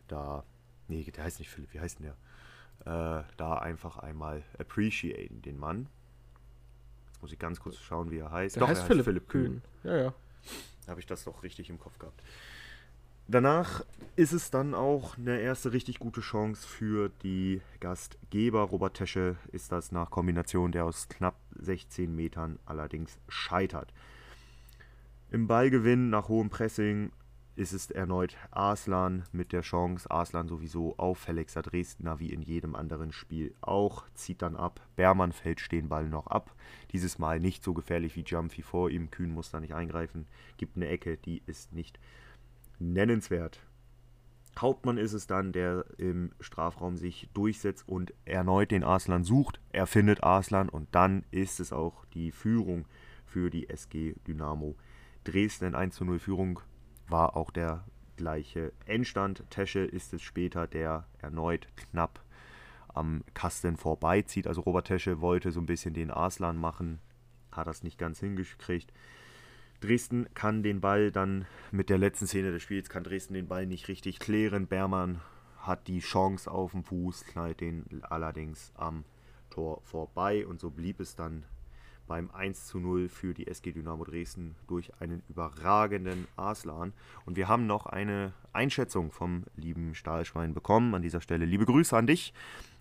da, nee, der heißt nicht Philipp, wie heißt denn der? Äh, da einfach einmal appreciaten, den Mann. Jetzt muss ich ganz kurz schauen, wie er heißt. Der heißt, Philipp, Philipp Kühn. Kühn. Ja, ja. Habe ich das doch richtig im Kopf gehabt. Danach ist es dann auch eine erste richtig gute Chance für die Gastgeber. Robert Tesche ist das nach Kombination, der aus knapp 16 Metern allerdings scheitert. Im Ballgewinn nach hohem Pressing ist es erneut Arslan mit der Chance. Arslan sowieso auffälligster Dresdner wie in jedem anderen Spiel auch. Zieht dann ab. Bermann fällt stehen Ball noch ab. Dieses Mal nicht so gefährlich wie Jumpy vor ihm. Kühn muss da nicht eingreifen. Gibt eine Ecke, die ist nicht nennenswert. Hauptmann ist es dann, der im Strafraum sich durchsetzt und erneut den Arslan sucht. Er findet Arslan und dann ist es auch die Führung für die SG Dynamo Dresden in 1 zu 0 Führung war auch der gleiche Endstand. Tesche ist es später, der erneut knapp am Kasten vorbeizieht. Also Robert Tesche wollte so ein bisschen den Arslan machen, hat das nicht ganz hingekriegt. Dresden kann den Ball dann mit der letzten Szene des Spiels, kann Dresden den Ball nicht richtig klären. Bermann hat die Chance auf dem Fuß, knallt den allerdings am Tor vorbei und so blieb es dann beim 1 zu 0 für die SG Dynamo Dresden durch einen überragenden Arslan. Und wir haben noch eine Einschätzung vom lieben Stahlschwein bekommen. An dieser Stelle liebe Grüße an dich.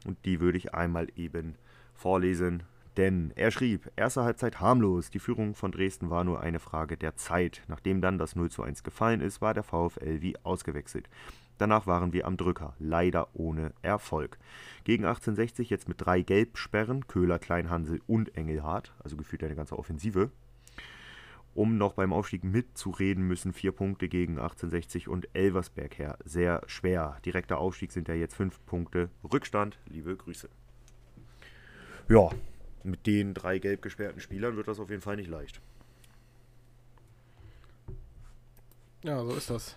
Und die würde ich einmal eben vorlesen. Denn er schrieb, erste Halbzeit harmlos, die Führung von Dresden war nur eine Frage der Zeit. Nachdem dann das 0 zu 1 gefallen ist, war der VfL wie ausgewechselt. Danach waren wir am Drücker, leider ohne Erfolg. Gegen 1860 jetzt mit drei Gelbsperren, Köhler, Kleinhansel und Engelhardt, also gefühlt eine ganze Offensive. Um noch beim Aufstieg mitzureden, müssen vier Punkte gegen 1860 und Elversberg her. Sehr schwer. Direkter Aufstieg sind ja jetzt fünf Punkte Rückstand. Liebe Grüße. Ja, mit den drei gelb gesperrten Spielern wird das auf jeden Fall nicht leicht. Ja, so ist das.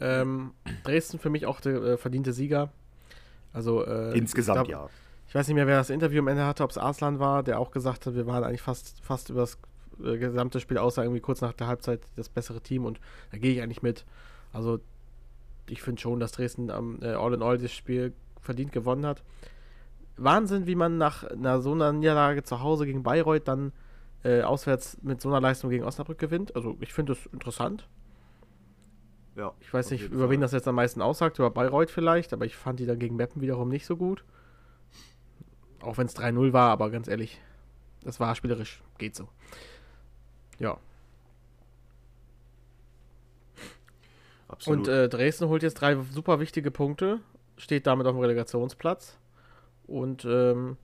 Ähm, Dresden für mich auch der äh, verdiente Sieger. Also äh, insgesamt ich glaub, ja. Ich weiß nicht mehr, wer das Interview am Ende hatte, ob es Arslan war, der auch gesagt hat, wir waren eigentlich fast, fast über das äh, gesamte Spiel außer irgendwie kurz nach der Halbzeit das bessere Team und da gehe ich eigentlich mit. Also ich finde schon, dass Dresden am äh, All in All das Spiel verdient gewonnen hat. Wahnsinn, wie man nach einer so einer Niederlage zu Hause gegen Bayreuth dann äh, auswärts mit so einer Leistung gegen Osnabrück gewinnt. Also ich finde das interessant. Ja, ich weiß nicht, über Fall. wen das jetzt am meisten aussagt, über Bayreuth vielleicht, aber ich fand die dann gegen Meppen wiederum nicht so gut. Auch wenn es 3-0 war, aber ganz ehrlich, das war spielerisch, geht so. Ja. Absolut. Und äh, Dresden holt jetzt drei super wichtige Punkte, steht damit auf dem Relegationsplatz und ähm,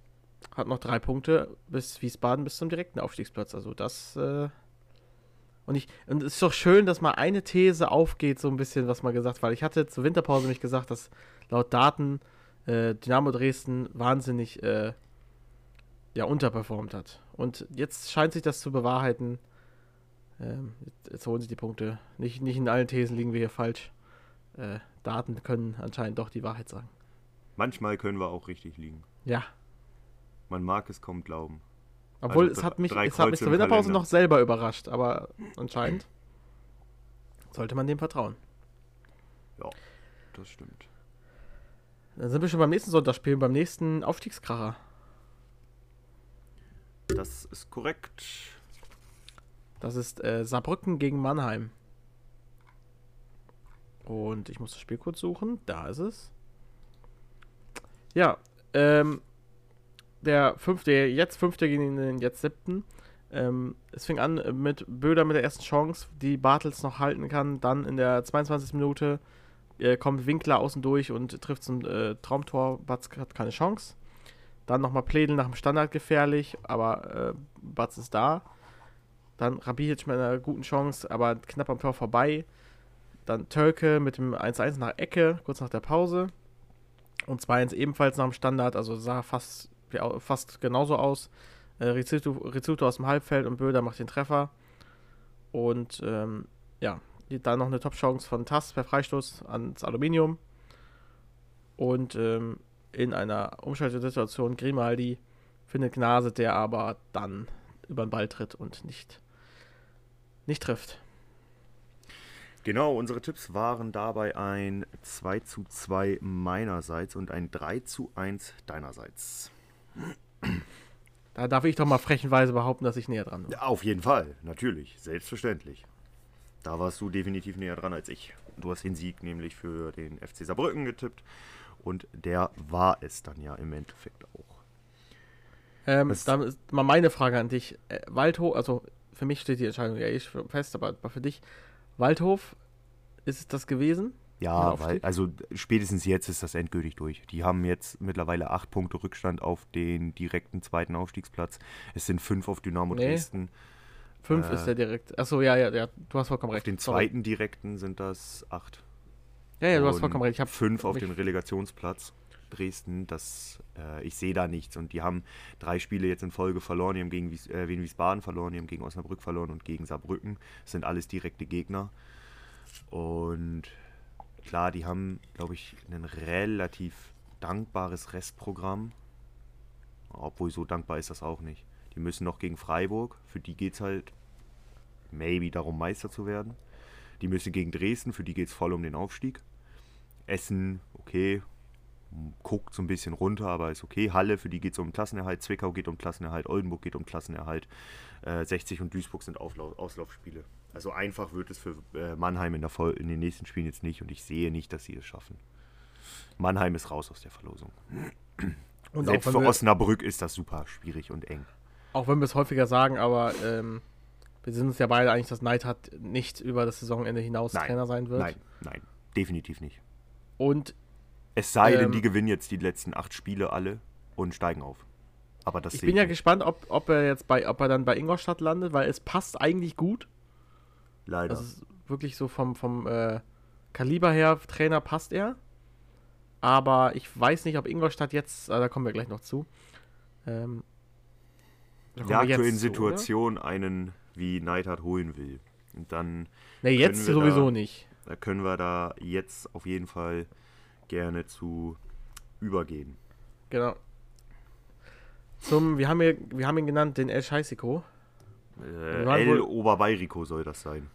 hat noch drei Punkte bis Wiesbaden bis zum direkten Aufstiegsplatz. Also das äh, und, ich, und es ist doch schön, dass mal eine These aufgeht, so ein bisschen, was man gesagt. Weil ich hatte zur Winterpause nämlich gesagt, dass laut Daten äh, Dynamo Dresden wahnsinnig äh, ja, unterperformt hat. Und jetzt scheint sich das zu bewahrheiten. Ähm, jetzt holen sie die Punkte. Nicht, nicht in allen Thesen liegen wir hier falsch. Äh, Daten können anscheinend doch die Wahrheit sagen. Manchmal können wir auch richtig liegen. Ja. Man mag es kaum glauben. Obwohl, also es hat mich, es hat mich zur Winterpause noch selber überrascht, aber anscheinend sollte man dem vertrauen. Ja, das stimmt. Dann sind wir schon beim nächsten Sonntagsspiel, beim nächsten Aufstiegskracher. Das ist korrekt. Das ist äh, Saarbrücken gegen Mannheim. Und ich muss das Spiel kurz suchen. Da ist es. Ja, ähm, der fünfte, jetzt fünfte gegen den jetzt siebten. Ähm, es fing an mit Böder mit der ersten Chance, die Bartels noch halten kann. Dann in der 22. Minute äh, kommt Winkler außen durch und trifft zum äh, Traumtor. Batz hat keine Chance. Dann nochmal Pledel nach dem Standard gefährlich, aber äh, Batz ist da. Dann Rabic mit einer guten Chance, aber knapp am Tor vorbei. Dann Tölke mit dem 1-1 nach Ecke, kurz nach der Pause. Und 2-1 ebenfalls nach dem Standard, also sah fast, fast genauso aus. Äh, Rizzuto, aus dem Halbfeld und Böder macht den Treffer. Und ähm, ja, dann noch eine Top-Chance von Tass per Freistoß ans Aluminium. Und ähm, in einer Umschaltsituation Grimaldi findet Gnase, der aber dann über den Ball tritt und nicht, nicht trifft. Genau, unsere Tipps waren dabei ein 2 zu 2 meinerseits und ein 3 zu 1 deinerseits. Da darf ich doch mal frechenweise behaupten, dass ich näher dran war. Ja, auf jeden Fall, natürlich, selbstverständlich. Da warst du definitiv näher dran als ich. Du hast den Sieg nämlich für den FC Saarbrücken getippt und der war es dann ja im Endeffekt auch. Ähm, dann ist mal meine Frage an dich. Äh, Waldhof, also für mich steht die Entscheidung ja eh fest, aber für dich, Waldhof, ist es das gewesen? Ja, weil, also spätestens jetzt ist das endgültig durch. Die haben jetzt mittlerweile acht Punkte Rückstand auf den direkten zweiten Aufstiegsplatz. Es sind fünf auf Dynamo nee. Dresden. Fünf äh, ist der direkt. Achso, ja, ja, ja, du hast vollkommen recht. Auf den zweiten Sorry. direkten sind das acht. Ja, ja, du hast vollkommen recht. Ich fünf auf den Relegationsplatz. Dresden, das, äh, ich sehe da nichts. Und die haben drei Spiele jetzt in Folge verloren. Die haben gegen Wies äh, Wien Wiesbaden verloren, die haben gegen Osnabrück verloren und gegen Saarbrücken. Das sind alles direkte Gegner. Und klar, die haben, glaube ich, ein relativ dankbares Restprogramm. Obwohl so dankbar ist das auch nicht. Die müssen noch gegen Freiburg. Für die geht es halt maybe darum, Meister zu werden. Die müssen gegen Dresden, für die geht es voll um den Aufstieg. Essen, okay, guckt so ein bisschen runter, aber ist okay. Halle, für die geht es um Klassenerhalt. Zwickau geht um Klassenerhalt. Oldenburg geht um Klassenerhalt. Äh, 60 und Duisburg sind Auflauf Auslaufspiele. Also einfach wird es für äh, Mannheim in, Vol in den nächsten Spielen jetzt nicht und ich sehe nicht, dass sie es schaffen. Mannheim ist raus aus der Verlosung. Und Selbst für Osnabrück ist das super schwierig und eng. Auch wenn wir es häufiger sagen, aber ähm, wir sind uns ja beide eigentlich, dass Neidhardt nicht über das Saisonende hinaus nein, Trainer sein wird. Nein, nein, definitiv nicht. Und es sei ähm, denn, die gewinnen jetzt die letzten acht Spiele alle und steigen auf. Aber das ich bin ja nicht. gespannt, ob, ob er jetzt bei, ob er dann bei Ingolstadt landet, weil es passt eigentlich gut. Leider. Also wirklich so vom, vom äh, Kaliber her, Trainer passt er. Aber ich weiß nicht, ob Ingolstadt jetzt, äh, da kommen wir gleich noch zu. Ähm, in der aktuellen Situation zu, einen wie Neidhardt holen will. Und dann. Ne, jetzt sowieso da, nicht. Da können wir da jetzt auf jeden Fall gerne zu übergehen. Genau. Zum, wir haben, hier, wir haben ihn genannt, den El Scheisiko. Äh, El Oberbayrico soll das sein.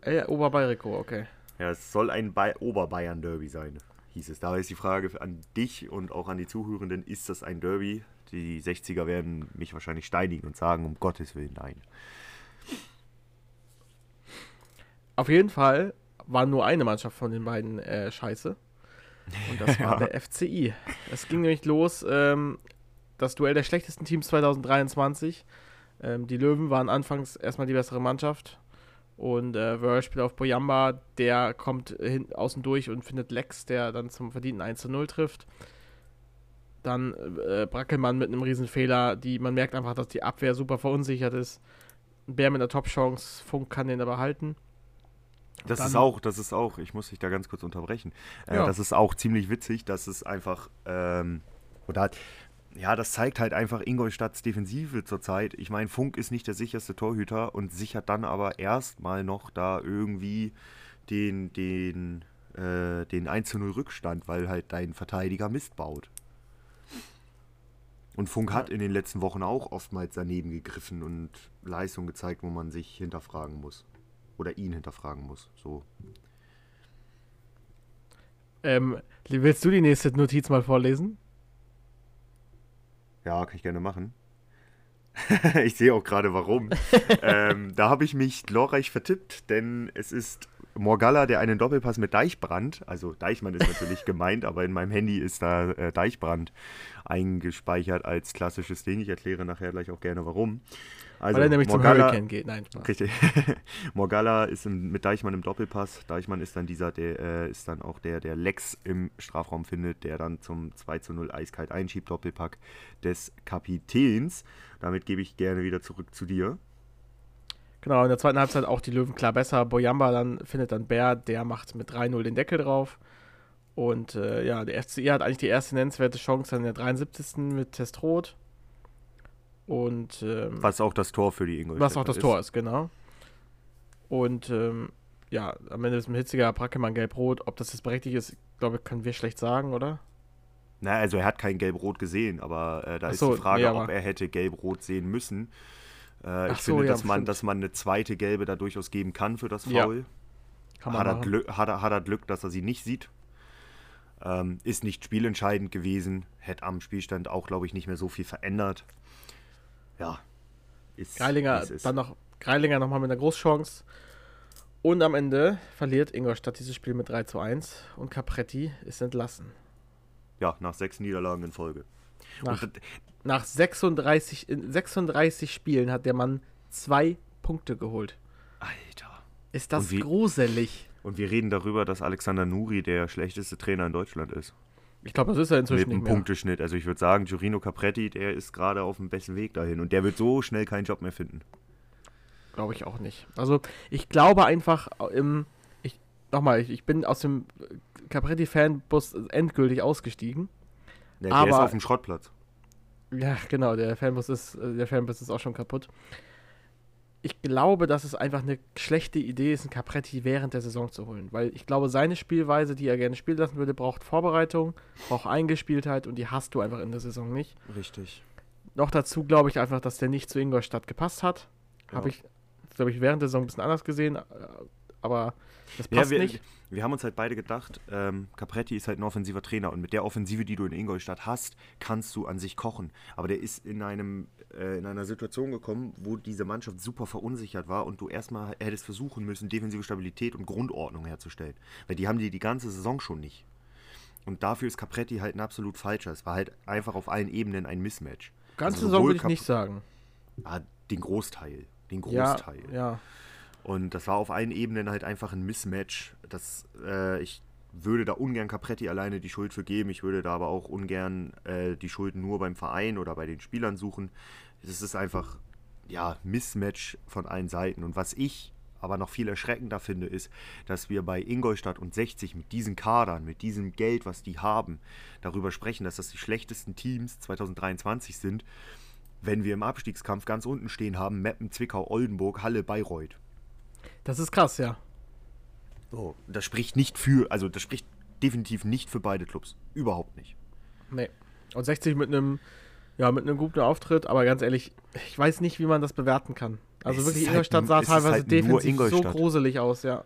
El Oberbayrico, okay. Ja, es soll ein Oberbayern-Derby sein, hieß es. Da ist die Frage an dich und auch an die Zuhörenden, ist das ein Derby? Die 60er werden mich wahrscheinlich steinigen und sagen, um Gottes Willen, nein. Auf jeden Fall war nur eine Mannschaft von den beiden äh, scheiße. Und das war ja. der FCI. Es ging nämlich los, ähm, das Duell der schlechtesten Teams 2023. Ähm, die Löwen waren anfangs erstmal die bessere Mannschaft. Und äh, Wörl spielt auf Boyamba, der kommt hin, außen durch und findet Lex, der dann zum verdienten 1 0 trifft. Dann äh, Brackelmann mit einem Riesenfehler, die, man merkt einfach, dass die Abwehr super verunsichert ist. Bär mit einer Top-Chance, Funk kann den aber halten. Das ist auch, das ist auch, ich muss dich da ganz kurz unterbrechen. Äh, ja. Das ist auch ziemlich witzig, dass es einfach, ähm, oder ja, das zeigt halt einfach Ingolstadts Defensive zurzeit. Ich meine, Funk ist nicht der sicherste Torhüter und sichert dann aber erstmal noch da irgendwie den, den, äh, den 1 0 Rückstand, weil halt dein Verteidiger Mist baut. Und Funk hat in den letzten Wochen auch oftmals daneben gegriffen und Leistung gezeigt, wo man sich hinterfragen muss. Oder ihn hinterfragen muss. So. Ähm, willst du die nächste Notiz mal vorlesen? Ja, kann ich gerne machen. ich sehe auch gerade warum. ähm, da habe ich mich glorreich vertippt, denn es ist Morgalla, der einen Doppelpass mit Deichbrand, also Deichmann ist natürlich gemeint, aber in meinem Handy ist da äh, Deichbrand eingespeichert als klassisches Ding. Ich erkläre nachher gleich auch gerne warum. Also, Weil er nämlich zum Morgalla- Hurricane geht. Nein, Spaß. Richtig. Morgalla ist im, mit Deichmann im Doppelpass. Deichmann ist dann dieser, der äh, ist dann auch der, der Lex im Strafraum findet, der dann zum 2 zu 0 eiskalt einschiebt, Doppelpack des Kapitäns. Damit gebe ich gerne wieder zurück zu dir. Genau, in der zweiten Halbzeit auch die Löwen klar besser. Boyamba dann findet dann Bär, der macht mit 3-0 den Deckel drauf. Und äh, ja, der FCI hat eigentlich die erste nennenswerte Chance in der 73. mit Testrot. Und ähm, Was auch das Tor für die Ingolstädter was auch das Tor ist, genau. Und ähm, ja, am Ende ist ein hitziger Brackemann gelb-rot. Ob das jetzt berechtigt ist, glaube ich, können wir schlecht sagen, oder? Na, also er hat kein Gelb-Rot gesehen, aber äh, da Ach ist so, die Frage, nee, ob er hätte Gelb-Rot sehen müssen. Äh, ich so, finde, ja, dass, man, dass man eine zweite Gelbe da durchaus geben kann für das Ja, Foul. Man hat, er. Glück, hat, er, hat er Glück, dass er sie nicht sieht. Ähm, ist nicht spielentscheidend gewesen. Hätte am Spielstand auch, glaube ich, nicht mehr so viel verändert. Ja. Ist, Greilinger es ist. dann noch Greilinger nochmal mit einer Großchance. Und am Ende verliert Ingolstadt dieses Spiel mit 3 zu 1 und Capretti ist entlassen. Ja, nach sechs Niederlagen in Folge. Nach, Und, nach 36, in 36 Spielen hat der Mann zwei Punkte geholt. Alter. Ist das Und wie- gruselig? Und wir reden darüber, dass Alexander Nuri der schlechteste Trainer in Deutschland ist. Ich glaube, das ist er inzwischen mit einem. Punkteschnitt. Also ich würde sagen, Giorino Capretti, der ist gerade auf dem besten Weg dahin. Und der wird so schnell keinen Job mehr finden. Glaube ich auch nicht. Also, ich glaube einfach, im, ich, nochmal, ich, ich bin aus dem Capretti-Fanbus endgültig ausgestiegen. Der, der ist Aber- auf dem Schrottplatz. Ja, genau, der Fanbus ist, äh, der Fanbus ist auch schon kaputt. Ich glaube, dass es einfach eine schlechte Idee ist, einen Capretti während der Saison zu holen. Weil ich glaube, seine Spielweise, die er gerne spielen lassen würde, braucht Vorbereitung, braucht Eingespieltheit und die hast du einfach in der Saison nicht. Richtig. Noch dazu glaube ich einfach, dass der nicht zu Ingolstadt gepasst hat. Habe Ja. ich, glaube ich, während der Saison ein bisschen anders gesehen, äh, aber das Ja, passt wir, nicht. wir haben uns halt beide gedacht, ähm, Capretti ist halt ein offensiver Trainer und mit der Offensive, die du in Ingolstadt hast, kannst du an sich kochen. Aber der ist in, einem, äh, in einer Situation gekommen, wo diese Mannschaft super verunsichert war und du erstmal hättest versuchen müssen, defensive Stabilität und Grundordnung herzustellen. Weil die haben die die ganze Saison schon nicht. Und dafür ist Capretti halt ein absolut falscher. Es war halt einfach auf allen Ebenen ein Mismatch. Ganze Also Saison würde ich Cap- nicht sagen. Ah, den Großteil. Den Ja, Großteil. ja. Und das war auf allen Ebenen halt einfach ein Mismatch. Das, äh, ich würde da ungern Capretti alleine die Schuld für geben. Ich würde da aber auch ungern äh, die Schuld nur beim Verein oder bei den Spielern suchen. Es ist einfach, ja, Mismatch von allen Seiten. Und was ich aber noch viel erschreckender finde, ist, dass wir bei Ingolstadt und 60 mit diesen Kadern, mit diesem Geld, was die haben, darüber sprechen, dass das die schlechtesten Teams 2023 sind, wenn wir im Abstiegskampf ganz unten stehen haben, Meppen, Zwickau, Oldenburg, Halle, Bayreuth. Das ist krass, ja. So, das spricht nicht für, also das spricht definitiv nicht für beide Clubs. Überhaupt nicht. Nee. Und 60 mit einem, ja, mit einem guten Auftritt, aber ganz ehrlich, ich weiß nicht, wie man das bewerten kann. Also Es wirklich, halt Ingolstadt n- sah teilweise halt defensiv so gruselig aus, ja.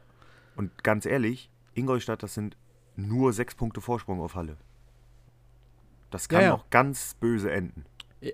Und ganz ehrlich, Ingolstadt, das sind nur sechs Punkte Vorsprung auf Halle. Das kann Ja, ja. noch ganz böse enden.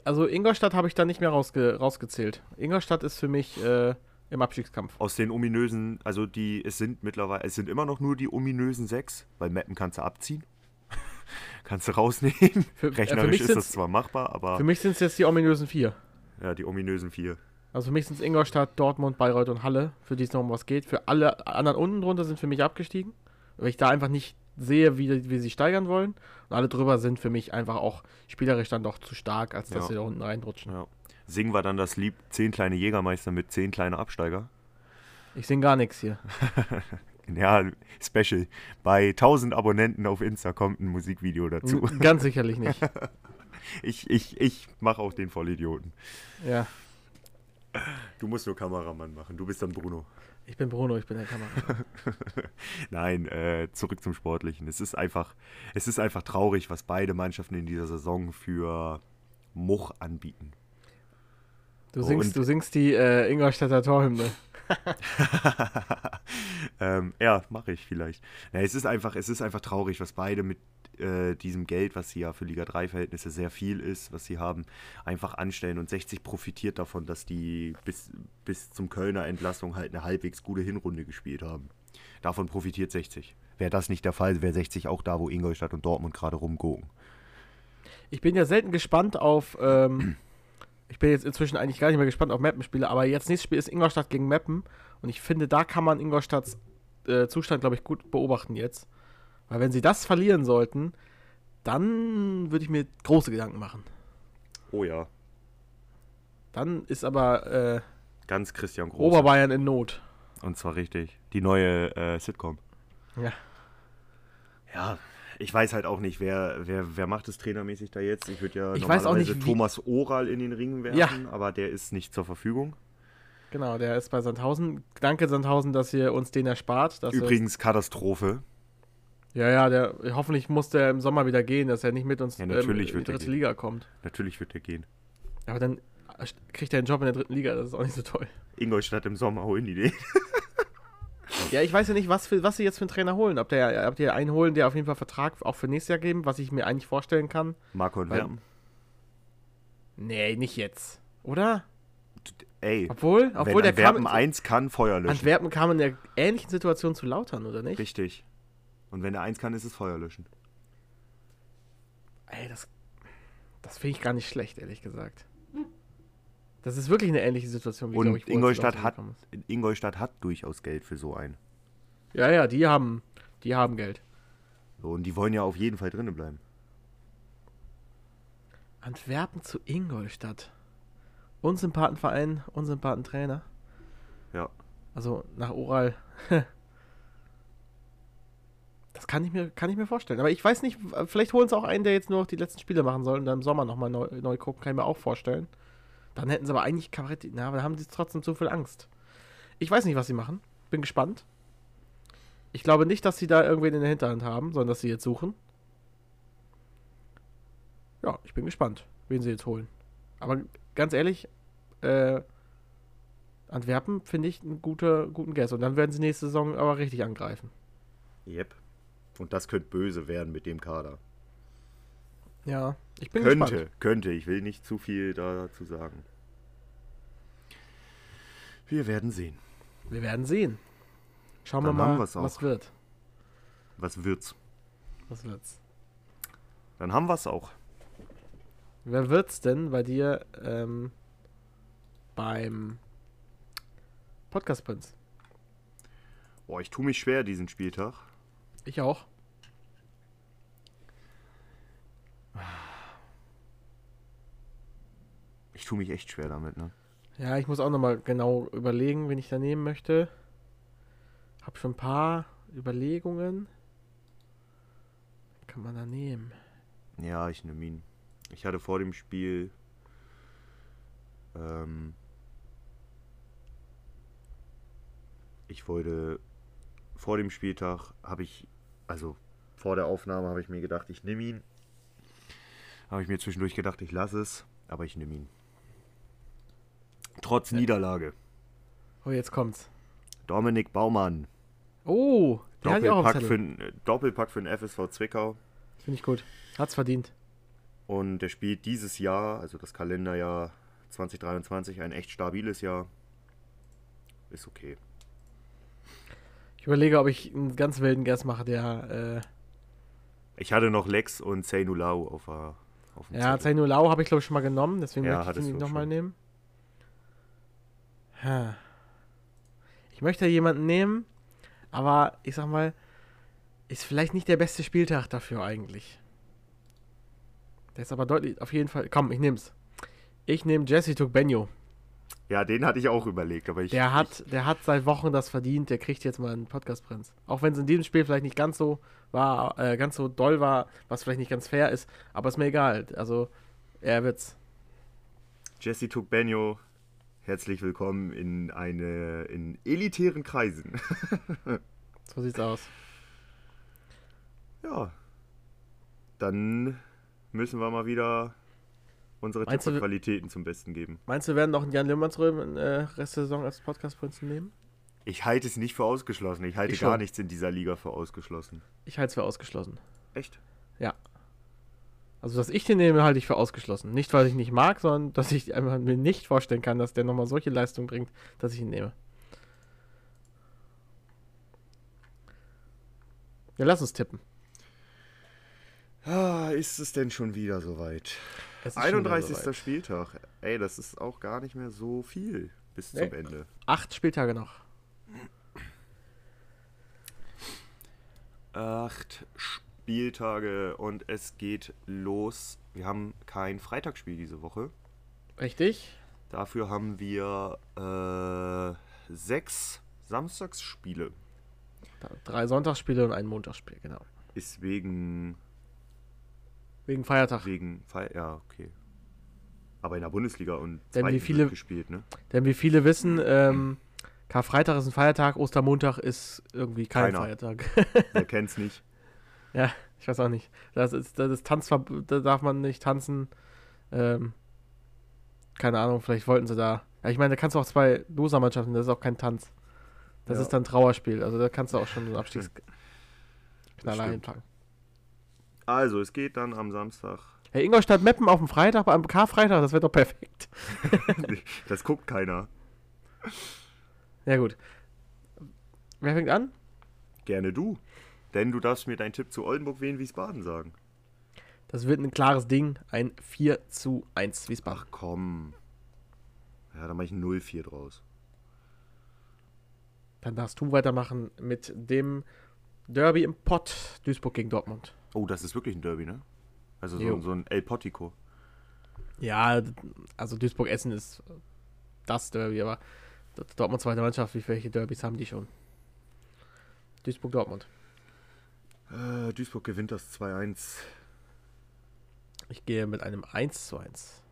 Also Ingolstadt habe ich da nicht mehr rausge rausgezählt. Ingolstadt ist für mich äh, im Abstiegskampf. Aus den ominösen, also die, es sind mittlerweile, es sind immer noch nur die ominösen sechs, weil Meppen kannst du abziehen. kannst du rausnehmen. Für- äh, Rechnerisch mich ist das zwar machbar, aber Für mich sind es jetzt die ominösen vier. ja, die ominösen vier. Also für mich sind es Ingolstadt, Dortmund, Bayreuth und Halle, für die es noch um was geht. Für alle anderen unten drunter sind für mich abgestiegen, weil ich da einfach nicht sehe, wie, wie sie steigern wollen. Und alle drüber sind für mich einfach auch spielerisch dann doch zu stark, als dass Ja. sie da unten reinrutschen. Ja. Singen wir dann das Lied Zehn kleine Jägermeister mit zehn kleine Absteiger? Ich sehe gar nichts hier. Ja, Special. Bei 1000 Abonnenten auf Insta kommt ein Musikvideo dazu. N- Ganz sicherlich nicht. Ich, ich, ich mache auch den Vollidioten. Ja, Du musst nur Kameramann machen. Du bist dann Bruno. ich bin Bruno, ich bin der Kamera. Nein, äh, zurück zum Sportlichen. Es ist einfach, es ist einfach traurig, was beide Mannschaften in dieser Saison für Much anbieten. Du singst, und- du singst die äh, Ingolstädter Torhymne. ähm, ja, mache ich vielleicht. Ja, es ist einfach, es ist einfach traurig, was beide mit äh, diesem Geld, was sie ja für Liga 3 Verhältnisse sehr viel ist, was sie haben, einfach anstellen. Und 60 profitiert davon, dass die bis, bis zum Kölner Entlassung halt eine halbwegs gute Hinrunde gespielt haben. Davon profitiert 60. Wäre das nicht der Fall, wäre 60 auch da, wo Ingolstadt und Dortmund gerade rumgucken. Ich bin ja selten gespannt auf. Ähm, ich bin jetzt inzwischen eigentlich gar nicht mehr gespannt auf Mappenspiele, aber jetzt nächstes Spiel ist Ingolstadt gegen Mappen und ich finde, da kann man Ingolstadts äh, Zustand, glaube ich, gut beobachten jetzt. Weil wenn sie das verlieren sollten, dann würde ich mir große Gedanken machen. Oh ja. Dann ist aber äh, Ganz Christian Groß. Oberbayern in Not. Und zwar richtig. Die neue äh, Sitcom. Ja. Ja, ich weiß halt auch nicht, wer, wer, wer macht es trainermäßig da jetzt. Ich würde ja Ich normalerweise nicht, Thomas Oral in den Ring werfen, Ja. aber der ist nicht zur Verfügung. Genau, der ist bei Sandhausen. Danke, Sandhausen, dass ihr uns den erspart. Übrigens Katastrophe. Ja, ja, der, hoffentlich muss der im Sommer wieder gehen, dass er nicht mit uns Ja, natürlich ähm, in die dritte. Liga kommt. Natürlich wird er gehen. Aber dann kriegt er einen Job in der dritten Liga, das ist auch nicht so toll. Ingolstadt im Sommer holen die den. Ja, ich weiß ja nicht, was, für, was sie jetzt für einen Trainer holen. Ob, der, ob die einen holen, der auf jeden Fall Vertrag auch für nächstes Jahr geben, was ich mir eigentlich vorstellen kann. Marco und Weil- Werben. Nee, nicht jetzt. Oder? Ey, Obwohl, obwohl der wenn Antwerpen kam. 1 kann, Feuer löschen. Antwerpen kam in der ähnlichen Situation zu Lautern, oder nicht? Richtig. Und wenn er 1 kann, ist es Feuer löschen. Ey, das, das finde ich gar nicht schlecht, ehrlich gesagt. Das ist wirklich eine ähnliche Situation, Und glaub ich, Ingolstadt hat. Ingolstadt hat durchaus Geld für so einen. Ja, ja, die haben, die haben Geld. So, und die wollen ja auf jeden Fall drinnen bleiben. Antwerpen zu Ingolstadt. Unsympathenverein, Unsympathentrainer. Ja. Also nach Oral. Das kann ich, mir, kann ich mir vorstellen. Aber ich weiß nicht, vielleicht holen sie auch einen, der jetzt nur noch die letzten Spiele machen soll und dann im Sommer nochmal neu, neu gucken. Kann ich mir auch vorstellen. Dann hätten sie aber eigentlich Kabarett. Na, aber da haben sie trotzdem zu viel Angst. Ich weiß nicht, was sie machen. Bin gespannt. Ich glaube nicht, dass sie da irgendwen in der Hinterhand haben, sondern dass sie jetzt suchen. Ja, ich bin gespannt, wen sie jetzt holen. Aber ganz ehrlich, äh, Antwerpen finde ich einen guter, guten Guess. Und dann werden sie nächste Saison aber richtig angreifen. Yep. Und das könnte böse werden mit dem Kader. Ja, ich bin könnte, gespannt. könnte. Ich will nicht zu viel dazu sagen. Wir werden sehen. Wir werden sehen. Schauen Dann wir mal, was wird. Was wird's? Was wird's? Dann haben wir's auch. Wer wird's denn bei dir ähm, beim Podcast Prinz? Boah, ich tue mich schwer diesen Spieltag. Ich auch. Ich tue mich echt schwer damit, ne? Ja, ich muss auch nochmal genau überlegen, wen ich da nehmen möchte. Hab schon ein paar Überlegungen. Kann man da nehmen? Ja, ich nehme ihn. Ich hatte vor dem Spiel ähm, ich wollte vor dem Spieltag habe ich also vor der Aufnahme habe ich mir gedacht, ich nehme ihn. Habe ich mir zwischendurch gedacht, ich lasse es, aber ich nehme ihn. Trotz Niederlage. Oh, jetzt kommt's. Dominik Baumann. Oh, der Doppelpack für, Doppelpack für den FSV Zwickau. Finde ich gut. Hat's verdient. Und der spielt dieses Jahr, also das Kalenderjahr 2023, ein echt stabiles Jahr. Ist okay. Ich überlege, ob ich einen ganz wilden Guess mache, der, Ich hatte noch Lex und Zeynulau auf, auf dem äh, ja, Zettel. Zainu Lau habe ich glaube ich schon mal genommen, deswegen Ja, möchte ich du nochmal nehmen. Ich möchte jemanden nehmen, aber ich sag mal, ist vielleicht nicht der beste Spieltag dafür eigentlich. Der ist aber deutlich, auf jeden Fall, komm, ich nehm's. Ich nehme Jesse Tugbenyo. Ja, den hatte ich auch überlegt, aber ich. Der hat, der hat seit Wochen das verdient, der kriegt jetzt mal einen Podcast-Prinz. Auch wenn es in diesem Spiel vielleicht nicht ganz so war, äh, ganz so doll war, was vielleicht nicht ganz fair ist, aber ist mir egal. Also, er wird's. Jesse Tugbenyo, herzlich willkommen in eine in elitären Kreisen. So sieht's aus. ja. Dann müssen wir mal wieder unsere Qualitäten zum Besten geben. Meinst du, wir werden noch einen Jan Limmertsröm in äh, Rest der Saison als Podcast-Prinzen nehmen? Ich halte es nicht für ausgeschlossen. Ich halte Ich gar nichts in dieser Liga für ausgeschlossen. Ich halte es für ausgeschlossen. Echt? Also, dass ich den nehme, halte ich für ausgeschlossen. Nicht, weil ich ihn nicht mag, sondern dass ich einfach mir nicht vorstellen kann, dass der nochmal solche Leistung bringt, dass ich ihn nehme. Ja, lass uns tippen. Ah, ist es denn schon wieder soweit? Es ist schon wieder 31. soweit. Spieltag. Ey, das ist auch gar nicht mehr so viel bis Nee. zum Ende. Acht Spieltage noch. Acht Spieltage und es geht los. Wir haben kein Freitagsspiel diese Woche. Richtig? Dafür haben wir äh, sechs Samstagsspiele. Drei Sonntagsspiele und ein Montagsspiel, genau. Ist wegen. Wegen Feiertag. wegen Fe ja, okay. Aber in der Bundesliga und Denn wie viele- gespielt, ne? Denn wie viele wissen, ähm, Karfreitag ist ein Feiertag, Ostermontag ist irgendwie kein Keiner. Feiertag. Wer kennt's nicht? Ja, ich weiß auch nicht. Das ist das ist Tanzverb da darf man nicht tanzen. Ähm, keine Ahnung, vielleicht wollten sie da. Ja, ich meine, da kannst du auch zwei Loser-Mannschaften, das ist auch kein Tanz. Das Ja. ist dann Trauerspiel. Also da kannst du auch schon einen Abstiegsknaller stimmt. einpacken. Also, es geht dann am Samstag. Hey, Ingolstadt Meppen auf dem Freitag, am Karfreitag, das wird doch perfekt. Das guckt keiner. Ja, gut. Wer fängt an? Gerne du. Denn du darfst mir deinen Tipp zu Oldenburg Wien Wiesbaden sagen. Das wird ein klares Ding. Ein 4 zu 1 Wiesbaden. Ach komm. Ja, dann mache ich ein 0-4 draus. Dann darfst du weitermachen mit dem Derby im Pott. Duisburg gegen Dortmund. Oh, das ist wirklich ein Derby, ne? Also so, so ein El Potico. Ja, also Duisburg-Essen ist das Derby, aber Dortmund zweite Mannschaft, wie welche Derbys haben die schon? Duisburg-Dortmund. Äh, Duisburg gewinnt das 2-1. Ich gehe mit einem 1 zu 1.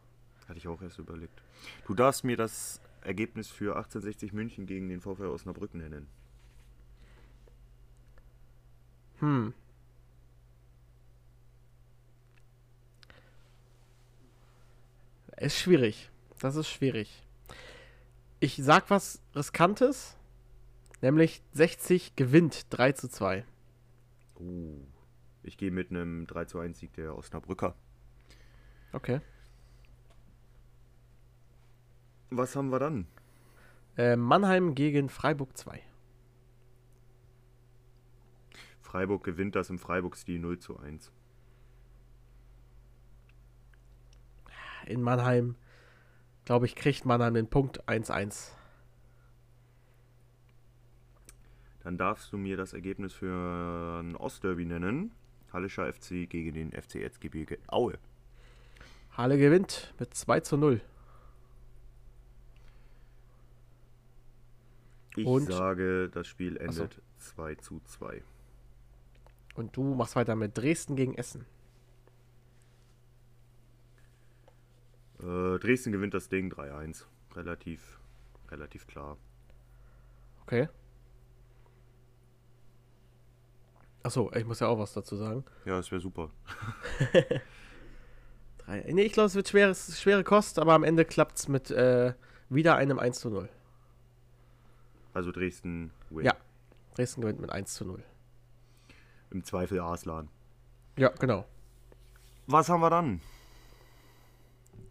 Hatte ich auch erst überlegt. Du darfst mir das Ergebnis für 1860 München gegen den VfL Osnabrück nennen. Hm. Ist schwierig. Das ist schwierig. Ich sag was Riskantes. Nämlich 60 gewinnt 3 zu 2. Oh. Ich gehe mit einem 3 1 Sieg der Osnabrücker. Okay. Was haben wir dann? Äh, Mannheim gegen Freiburg 2. Freiburg gewinnt das im Freiburg-Stil 0 zu 1. In Mannheim, glaube ich, kriegt Mannheim den Punkt 1-1. Dann darfst du mir das Ergebnis für ein Ostderby nennen. Hallischer FC gegen den FC Erzgebirge Aue. Halle gewinnt mit 2 zu 0. Ich Und? sage, das Spiel endet 2 zu 2. Und du machst weiter mit Dresden gegen Essen. Äh, Dresden gewinnt das Ding 3-1. Relativ, relativ klar. Okay. Achso, ich muss ja auch was dazu sagen. Ja, das wäre super. Drei. Nee, ich glaube, es wird schweres, schwere Kost, aber am Ende klappt es mit äh, wieder einem 1 zu 0. Also Dresden win. Ja. Dresden gewinnt mit 1 zu 0. Im Zweifel Arslan. Ja, genau. Was haben wir dann?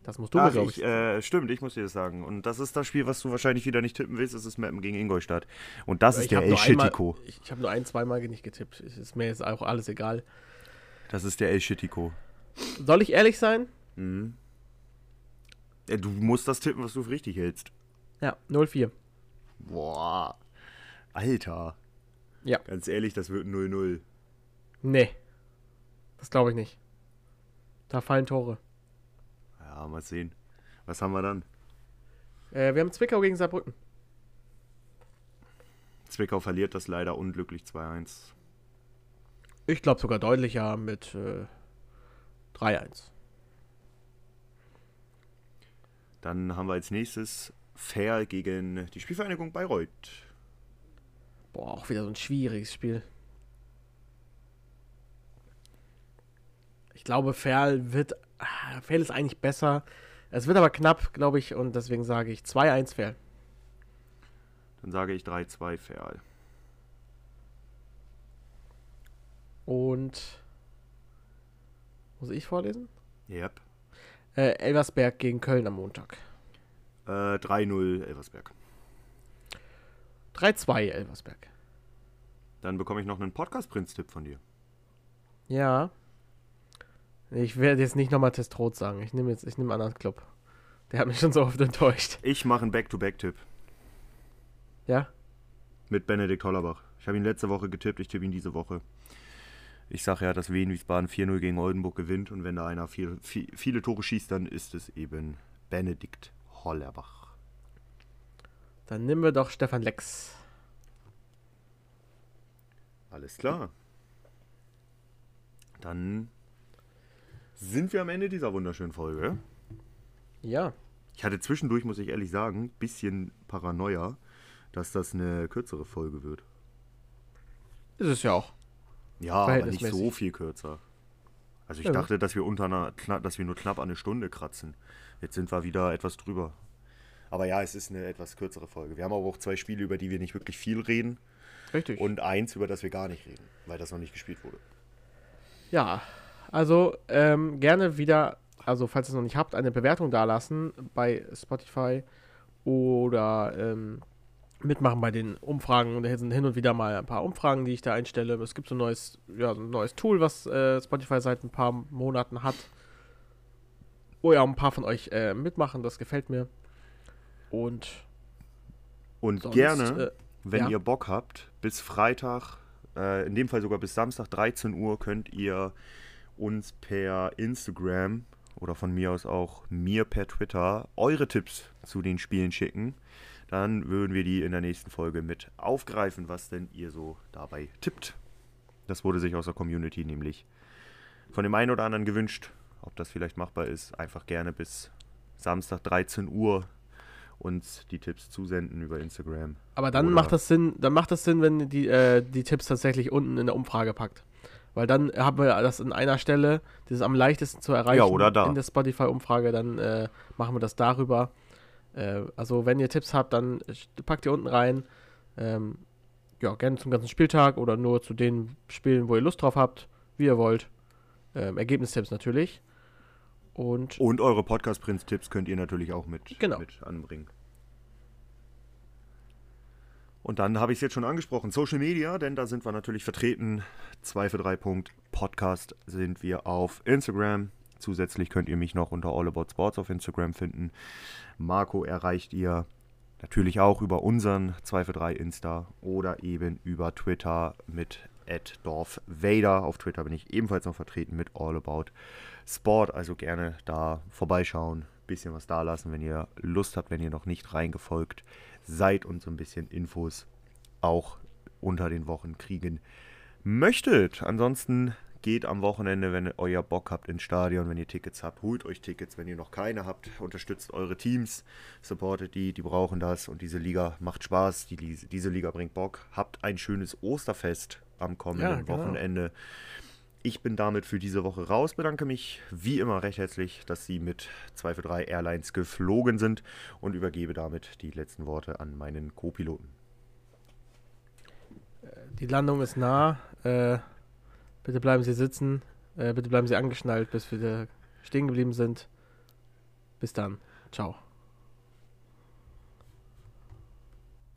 Das musst du mir, Ach, glaube ich, ich. äh, stimmt, ich muss dir das sagen. Und das ist das Spiel, was du wahrscheinlich wieder nicht tippen willst. Das ist Mappen gegen Ingolstadt. Und das ist ich der hab El Shittico. Ich, ich habe nur ein, zweimal nicht getippt. Es Ist mir jetzt auch alles egal. Das ist der El Shittico. Soll ich ehrlich sein? Mhm. Ja, du musst das tippen, was du für richtig hältst. Ja, 0-4. Boah. Alter. Ja. Ganz ehrlich, das wird 0-0. Nee. Das glaube ich nicht. Da fallen Tore. Ja, mal sehen. Was haben wir dann? Äh, wir haben Zwickau gegen Saarbrücken. Zwickau verliert das leider unglücklich 2-1. Ich glaube sogar deutlicher mit äh, 3-1. Dann haben wir als nächstes Fair gegen die Spielvereinigung Bayreuth. Boah, auch wieder so ein schwieriges Spiel. Ich glaube, Ferl wird. Ah, Ferl ist eigentlich besser. Es wird aber knapp, glaube ich, und deswegen sage ich 2-1 Ferl. Dann sage ich 3-2 Fair. Und. Muss ich vorlesen? Yep. Äh, Elversberg gegen Köln am Montag. Äh, 3-0 Elversberg. 3-2 Elversberg. Dann bekomme ich noch einen Podcast-Prinz-Tipp von dir. Ja. Ich werde jetzt nicht nochmal Testrot sagen. Ich nehme jetzt, ich nehme einen anderen Club. Der hat mich schon so oft enttäuscht. Ich mache einen Back-to-Back-Tipp Ja? mit Benedikt Hollerbach. Ich habe ihn letzte Woche getippt, ich tippe ihn diese Woche. Ich sage ja, dass Wien Wiesbaden 4-0 gegen Oldenburg gewinnt und wenn da einer viel, viel, viele Tore schießt, dann ist es eben Benedikt Hollerbach. Dann nehmen wir doch Stefan Lex. Alles klar. Dann sind wir am Ende dieser wunderschönen Folge. Ja. Ich hatte zwischendurch, muss ich ehrlich sagen, bisschen Paranoia, dass das eine kürzere Folge wird. Ist es ja auch. Ja, aber nicht so viel kürzer. Also ich Ja, dachte, dass wir unter einer, dass wir nur knapp an eine Stunde kratzen. Jetzt sind wir wieder etwas drüber. Aber ja, es ist eine etwas kürzere Folge. Wir haben aber auch zwei Spiele, über die wir nicht wirklich viel reden. Richtig. Und eins, über das wir gar nicht reden, weil das noch nicht gespielt wurde. Ja, also ähm, gerne wieder, also falls ihr es noch nicht habt, eine Bewertung dalassen bei Spotify oder ähm, mitmachen bei den Umfragen. Da sind hin und wieder mal ein paar Umfragen, die ich da einstelle. Es gibt so ein neues, ja, so ein neues Tool, was äh, Spotify seit ein paar Monaten hat. Wo ja auch ein paar von euch äh, mitmachen, das gefällt mir. Und Und sonst, gerne, äh, wenn ja. ihr Bock habt, bis Freitag, äh, in dem Fall sogar bis Samstag 13 Uhr, könnt ihr uns per Instagram oder von mir aus auch mir per Twitter eure Tipps zu den Spielen schicken. Dann würden wir die in der nächsten Folge mit aufgreifen, was denn ihr so dabei tippt. Das wurde sich aus der Community nämlich von dem einen oder anderen gewünscht. Ob das vielleicht machbar ist, einfach gerne bis Samstag 13 Uhr uns die Tipps zusenden über Instagram. Aber dann Oder- macht das Sinn, dann macht das Sinn, wenn ihr die, äh, die Tipps tatsächlich unten in der Umfrage packt. Weil dann haben wir das in einer Stelle, das ist am leichtesten zu erreichen Ja, oder da. in der Spotify-Umfrage, dann äh, machen wir das darüber. Äh, also wenn ihr Tipps habt, dann packt ihr unten rein. Ähm, ja, gerne zum ganzen Spieltag oder nur zu den Spielen, wo ihr Lust drauf habt, wie ihr wollt. Ähm, Ergebnistipps natürlich. Und Und eure Podcast-Prinz-Tipps könnt ihr natürlich auch mit, Genau. mit anbringen. Und dann habe ich es jetzt schon angesprochen, Social Media, denn da sind wir natürlich vertreten. 2 für 3 Punkt Podcast sind wir auf Instagram. Zusätzlich könnt ihr mich noch unter All About Sports auf Instagram finden. Marco erreicht ihr natürlich auch über unseren 2 für 3 Insta oder eben über Twitter mit @dorfvader. Auf Twitter bin ich ebenfalls noch vertreten mit All About Sport. Also gerne da vorbeischauen, bisschen was da lassen, wenn ihr Lust habt, wenn ihr noch nicht reingefolgt seid und so ein bisschen Infos auch unter den Wochen kriegen möchtet. Ansonsten geht am Wochenende, wenn ihr euer Bock habt ins Stadion, wenn ihr Tickets habt, holt euch Tickets, wenn ihr noch keine habt, unterstützt eure Teams, supportet die, die brauchen das und diese Liga macht Spaß, die, diese Liga bringt Bock. Habt ein schönes Osterfest am kommenden Ja, genau. Wochenende. Ich bin damit für diese Woche raus, bedanke mich wie immer recht herzlich, dass Sie mit 2 für 3 Airlines geflogen sind und übergebe damit die letzten Worte an meinen Co-Piloten. die Landung ist nah. Äh, bitte bleiben Sie sitzen. Äh, bitte bleiben Sie angeschnallt, bis wir stehen geblieben sind. Bis dann. Ciao.